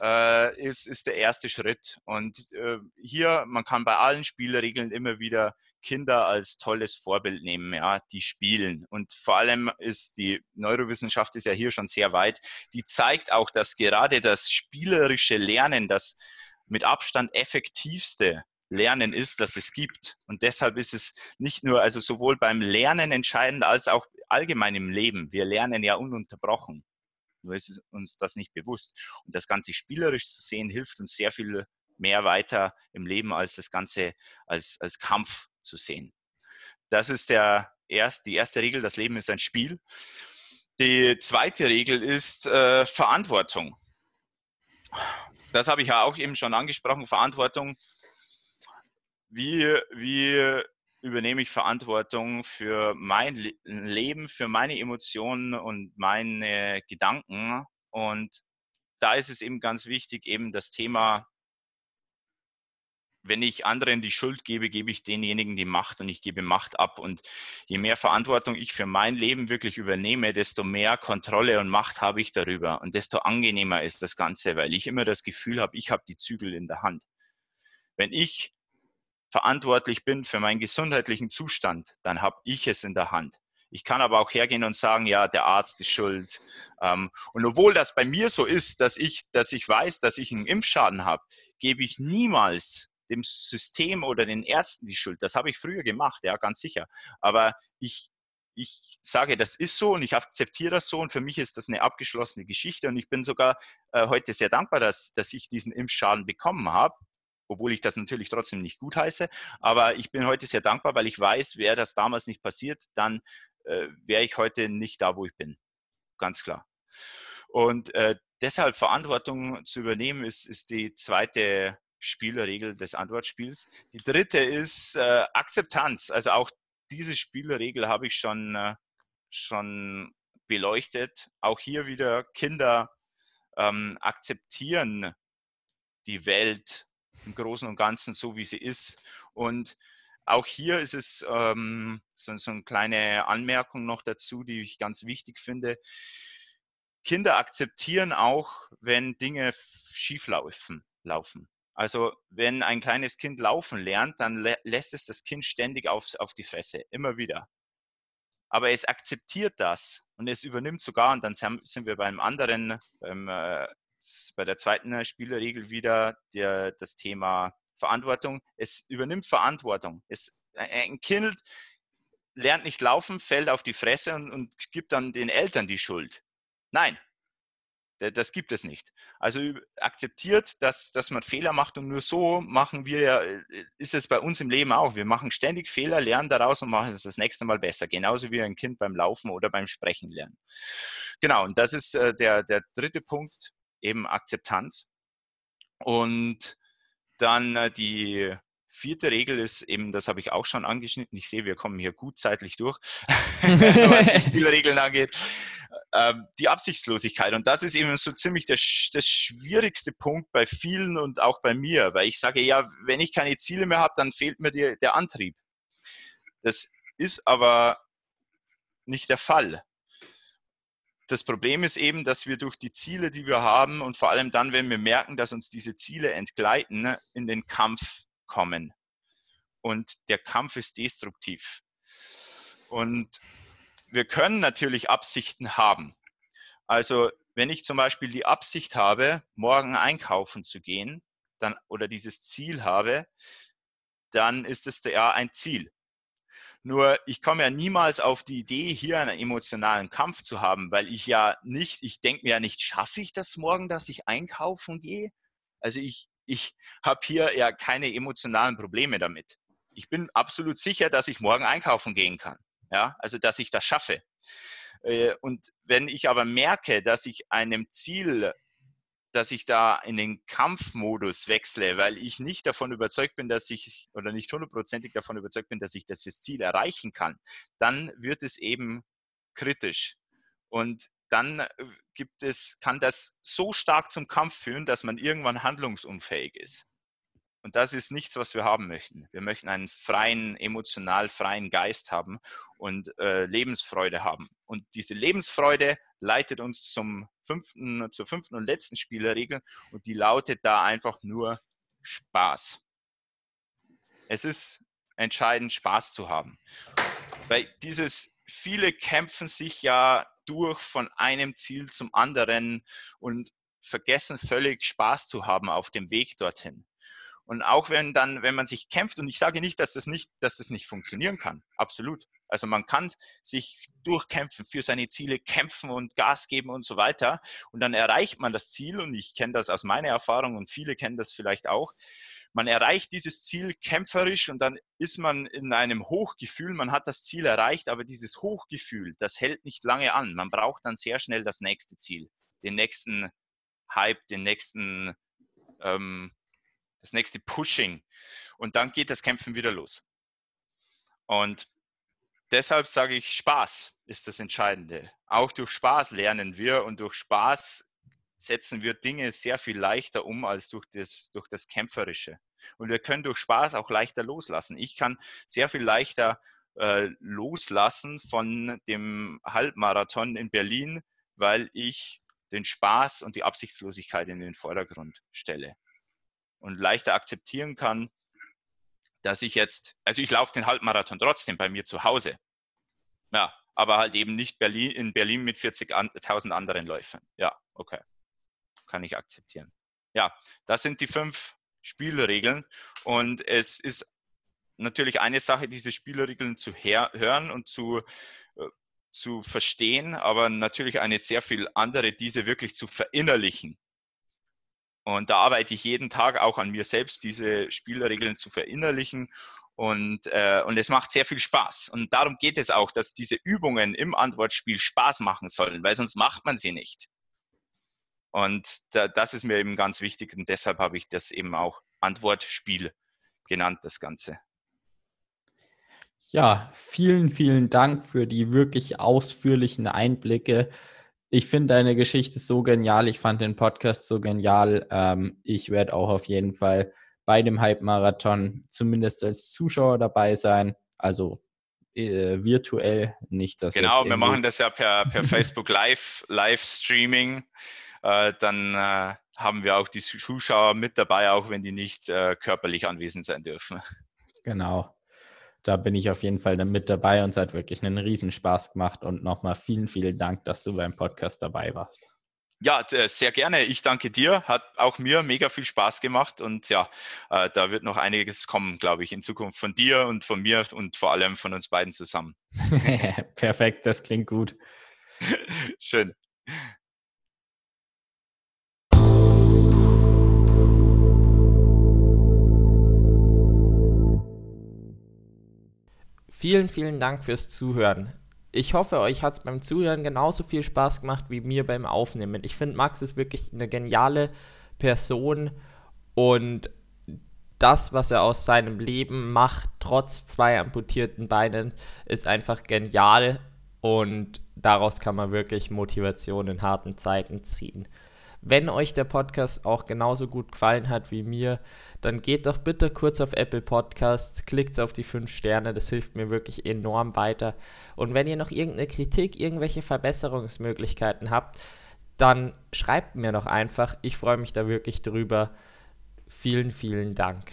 äh, ist, ist der erste Schritt. Und äh, hier, man kann bei allen Spielregeln immer wieder Kinder als tolles Vorbild nehmen, ja, die spielen. Und vor allem ist die Neurowissenschaft ist ja hier schon sehr weit. Die zeigt auch, dass gerade das spielerische Lernen, das mit Abstand effektivste Lernen ist, das es gibt. Und deshalb ist es nicht nur, also sowohl beim Lernen entscheidend als auch allgemein im Leben. Wir lernen ja ununterbrochen. Nur ist uns das nicht bewusst. Und das Ganze spielerisch zu sehen, hilft uns sehr viel mehr weiter im Leben als das Ganze als, als Kampf zu sehen. Das ist der erst, die erste Regel, das Leben ist ein Spiel. Die zweite Regel ist äh, Verantwortung. Das habe ich ja auch eben schon angesprochen, Verantwortung. Wie, wie übernehme ich Verantwortung für mein Leben, für meine Emotionen und meine Gedanken. Und da ist es eben ganz wichtig, eben das Thema, wenn ich anderen die Schuld gebe, gebe ich denjenigen die Macht und ich gebe Macht ab. Und je mehr Verantwortung ich für mein Leben wirklich übernehme, desto mehr Kontrolle und Macht habe ich darüber und desto angenehmer ist das Ganze, weil ich immer das Gefühl habe, ich habe die Zügel in der Hand. Wenn ich verantwortlich bin für meinen gesundheitlichen Zustand, dann habe ich es in der Hand. Ich kann aber auch hergehen und sagen, ja, der Arzt ist schuld. Ähm, und obwohl das bei mir so ist, dass ich, dass ich weiß, dass ich einen Impfschaden habe, gebe ich niemals dem System oder den Ärzten die Schuld. Das habe ich früher gemacht, ja, ganz sicher. Aber ich, ich sage, das ist so und ich akzeptiere das so und für mich ist das eine abgeschlossene Geschichte und ich bin sogar äh, heute sehr dankbar, dass, dass ich diesen Impfschaden bekommen habe, obwohl ich das natürlich trotzdem nicht gut heiße. Aber ich bin heute sehr dankbar, weil ich weiß, wäre das damals nicht passiert, dann äh, wäre ich heute nicht da, wo ich bin. Ganz klar. Und äh, deshalb Verantwortung zu übernehmen, ist, ist die zweite Spielregel des Antwortspiels. Die dritte ist äh, Akzeptanz. Also auch diese Spielregel habe ich schon, äh, schon beleuchtet. Auch hier wieder Kinder ähm, akzeptieren die Welt im Großen und Ganzen so, wie sie ist. Und auch hier ist es ähm, so, so eine kleine Anmerkung noch dazu, die ich ganz wichtig finde. Kinder akzeptieren auch, wenn Dinge schief laufen. Also wenn ein kleines Kind laufen lernt, dann lä lässt es das Kind ständig auf, auf die Fresse, immer wieder. Aber es akzeptiert das und es übernimmt sogar, und dann sind wir beim anderen, beim, äh, bei der zweiten Spielerregel wieder der, das Thema Verantwortung. Es übernimmt Verantwortung. Es, ein Kind lernt nicht laufen, fällt auf die Fresse und, und gibt dann den Eltern die Schuld. Nein, das gibt es nicht. Also akzeptiert, dass, dass man Fehler macht und nur so machen wir ja, äh, ist es bei uns im Leben auch. Wir machen ständig Fehler, lernen daraus und machen es das nächste Mal besser. Genauso wie ein Kind beim Laufen oder beim Sprechen lernen. Genau, und das ist äh, der, der dritte Punkt, eben Akzeptanz. Und dann äh, die vierte Regel ist eben, das habe ich auch schon angeschnitten. Ich sehe, wir kommen hier gut zeitlich durch, was die Spielregeln angeht. Ähm, die Absichtslosigkeit. Und das ist eben so ziemlich der, der schwierigste Punkt bei vielen und auch bei mir, weil ich sage, ja, wenn ich keine Ziele mehr habe, dann fehlt mir die, der Antrieb. Das ist aber nicht der Fall. Das Problem ist eben, dass wir durch die Ziele, die wir haben und vor allem dann, wenn wir merken, dass uns diese Ziele entgleiten, in den Kampf kommen. Und der Kampf ist destruktiv. Und wir können natürlich Absichten haben. Also wenn ich zum Beispiel die Absicht habe, morgen einkaufen zu gehen, dann, oder dieses Ziel habe, dann ist es ja ein Ziel. Nur ich komme ja niemals auf die Idee, hier einen emotionalen Kampf zu haben, weil ich ja nicht, ich denke mir ja nicht, schaffe ich das morgen, dass ich einkaufen gehe? Also ich, ich habe hier ja keine emotionalen Probleme damit. Ich bin absolut sicher, dass ich morgen einkaufen gehen kann. Ja, also dass ich das schaffe. Äh, und wenn ich aber merke, dass ich einem Ziel, dass ich da in den Kampfmodus wechsle, weil ich nicht davon überzeugt bin, dass ich oder nicht hundertprozentig davon überzeugt bin, dass ich das Ziel erreichen kann, dann wird es eben kritisch. Und dann äh, gibt es, kann das so stark zum Kampf führen, dass man irgendwann handlungsunfähig ist. Und das ist nichts, was wir haben möchten. Wir möchten einen freien, emotional freien Geist haben und äh, Lebensfreude haben. Und diese Lebensfreude leitet uns zum fünften, zur fünften und letzten Spielerregel und die lautet da einfach nur Spaß. Es ist entscheidend, Spaß zu haben. Weil dieses viele kämpfen sich ja durch von einem Ziel zum anderen und vergessen völlig Spaß zu haben auf dem Weg dorthin. Und auch wenn dann, wenn man sich kämpft, und ich sage nicht, dass das nicht, dass das nicht funktionieren kann, absolut. Also man kann sich durchkämpfen, für seine Ziele kämpfen und Gas geben und so weiter. Und dann erreicht man das Ziel, und ich kenne das aus meiner Erfahrung und viele kennen das vielleicht auch man erreicht dieses Ziel kämpferisch und dann ist man in einem Hochgefühl, man hat das Ziel erreicht, aber dieses Hochgefühl, das hält nicht lange an. Man braucht dann sehr schnell das nächste Ziel, den nächsten Hype, den nächsten, ähm, das nächste Pushing. Und dann geht das Kämpfen wieder los. Und deshalb sage ich, Spaß ist das Entscheidende. Auch durch Spaß lernen wir und durch Spaß setzen wir Dinge sehr viel leichter um als durch das, durch das Kämpferische. Und wir können durch Spaß auch leichter loslassen. Ich kann sehr viel leichter äh, loslassen von dem Halbmarathon in Berlin, weil ich den Spaß und die Absichtslosigkeit in den Vordergrund stelle. Und leichter akzeptieren kann, dass ich jetzt, also ich laufe den Halbmarathon trotzdem bei mir zu Hause. Ja, aber halt eben nicht Berlin, in Berlin mit 40.000 anderen Läufern. Ja, okay kann ich akzeptieren. Ja, das sind die fünf Spielregeln und es ist natürlich eine Sache, diese Spielregeln zu hören und zu, äh, zu verstehen, aber natürlich eine sehr viel andere, diese wirklich zu verinnerlichen. Und da arbeite ich jeden Tag auch an mir selbst, diese Spielregeln zu verinnerlichen. Und, äh, und es macht sehr viel Spaß. Und darum geht es auch, dass diese Übungen im Antwortspiel Spaß machen sollen, weil sonst macht man sie nicht. Und da, das ist mir eben ganz wichtig und deshalb habe ich das eben auch Antwortspiel genannt, das Ganze. Ja, vielen, vielen Dank für die wirklich ausführlichen Einblicke. Ich finde deine Geschichte so genial. Ich fand den Podcast so genial. Ähm, ich werde auch auf jeden Fall bei dem Hype-Marathon zumindest als Zuschauer dabei sein. Also äh, virtuell, nicht das. Genau, wir machen das ja per, per Facebook Live, Livestreaming. Äh, dann äh, haben wir auch die Zuschauer mit dabei, auch wenn die nicht äh, körperlich anwesend sein dürfen. Genau. Da bin ich auf jeden Fall mit dabei und es hat wirklich einen Riesenspaß gemacht und nochmal vielen, vielen Dank, dass du beim Podcast dabei warst. Ja, sehr gerne. Ich danke dir. Hat auch mir mega viel Spaß gemacht und ja, äh, da wird noch einiges kommen, glaube ich, in Zukunft von dir und von mir und vor allem von uns beiden zusammen. Perfekt, das klingt gut. Schön. Vielen, vielen Dank fürs Zuhören. Ich hoffe, euch hat es beim Zuhören genauso viel Spaß gemacht wie mir beim Aufnehmen. Ich finde, Max ist wirklich eine geniale Person und das, was er aus seinem Leben macht, trotz zwei amputierten Beinen, ist einfach genial und daraus kann man wirklich Motivation in harten Zeiten ziehen. Wenn euch der Podcast auch genauso gut gefallen hat wie mir, dann geht doch bitte kurz auf Apple Podcasts, klickt auf die 5 Sterne, das hilft mir wirklich enorm weiter. Und wenn ihr noch irgendeine Kritik, irgendwelche Verbesserungsmöglichkeiten habt, dann schreibt mir doch einfach. Ich freue mich da wirklich drüber. Vielen, vielen Dank.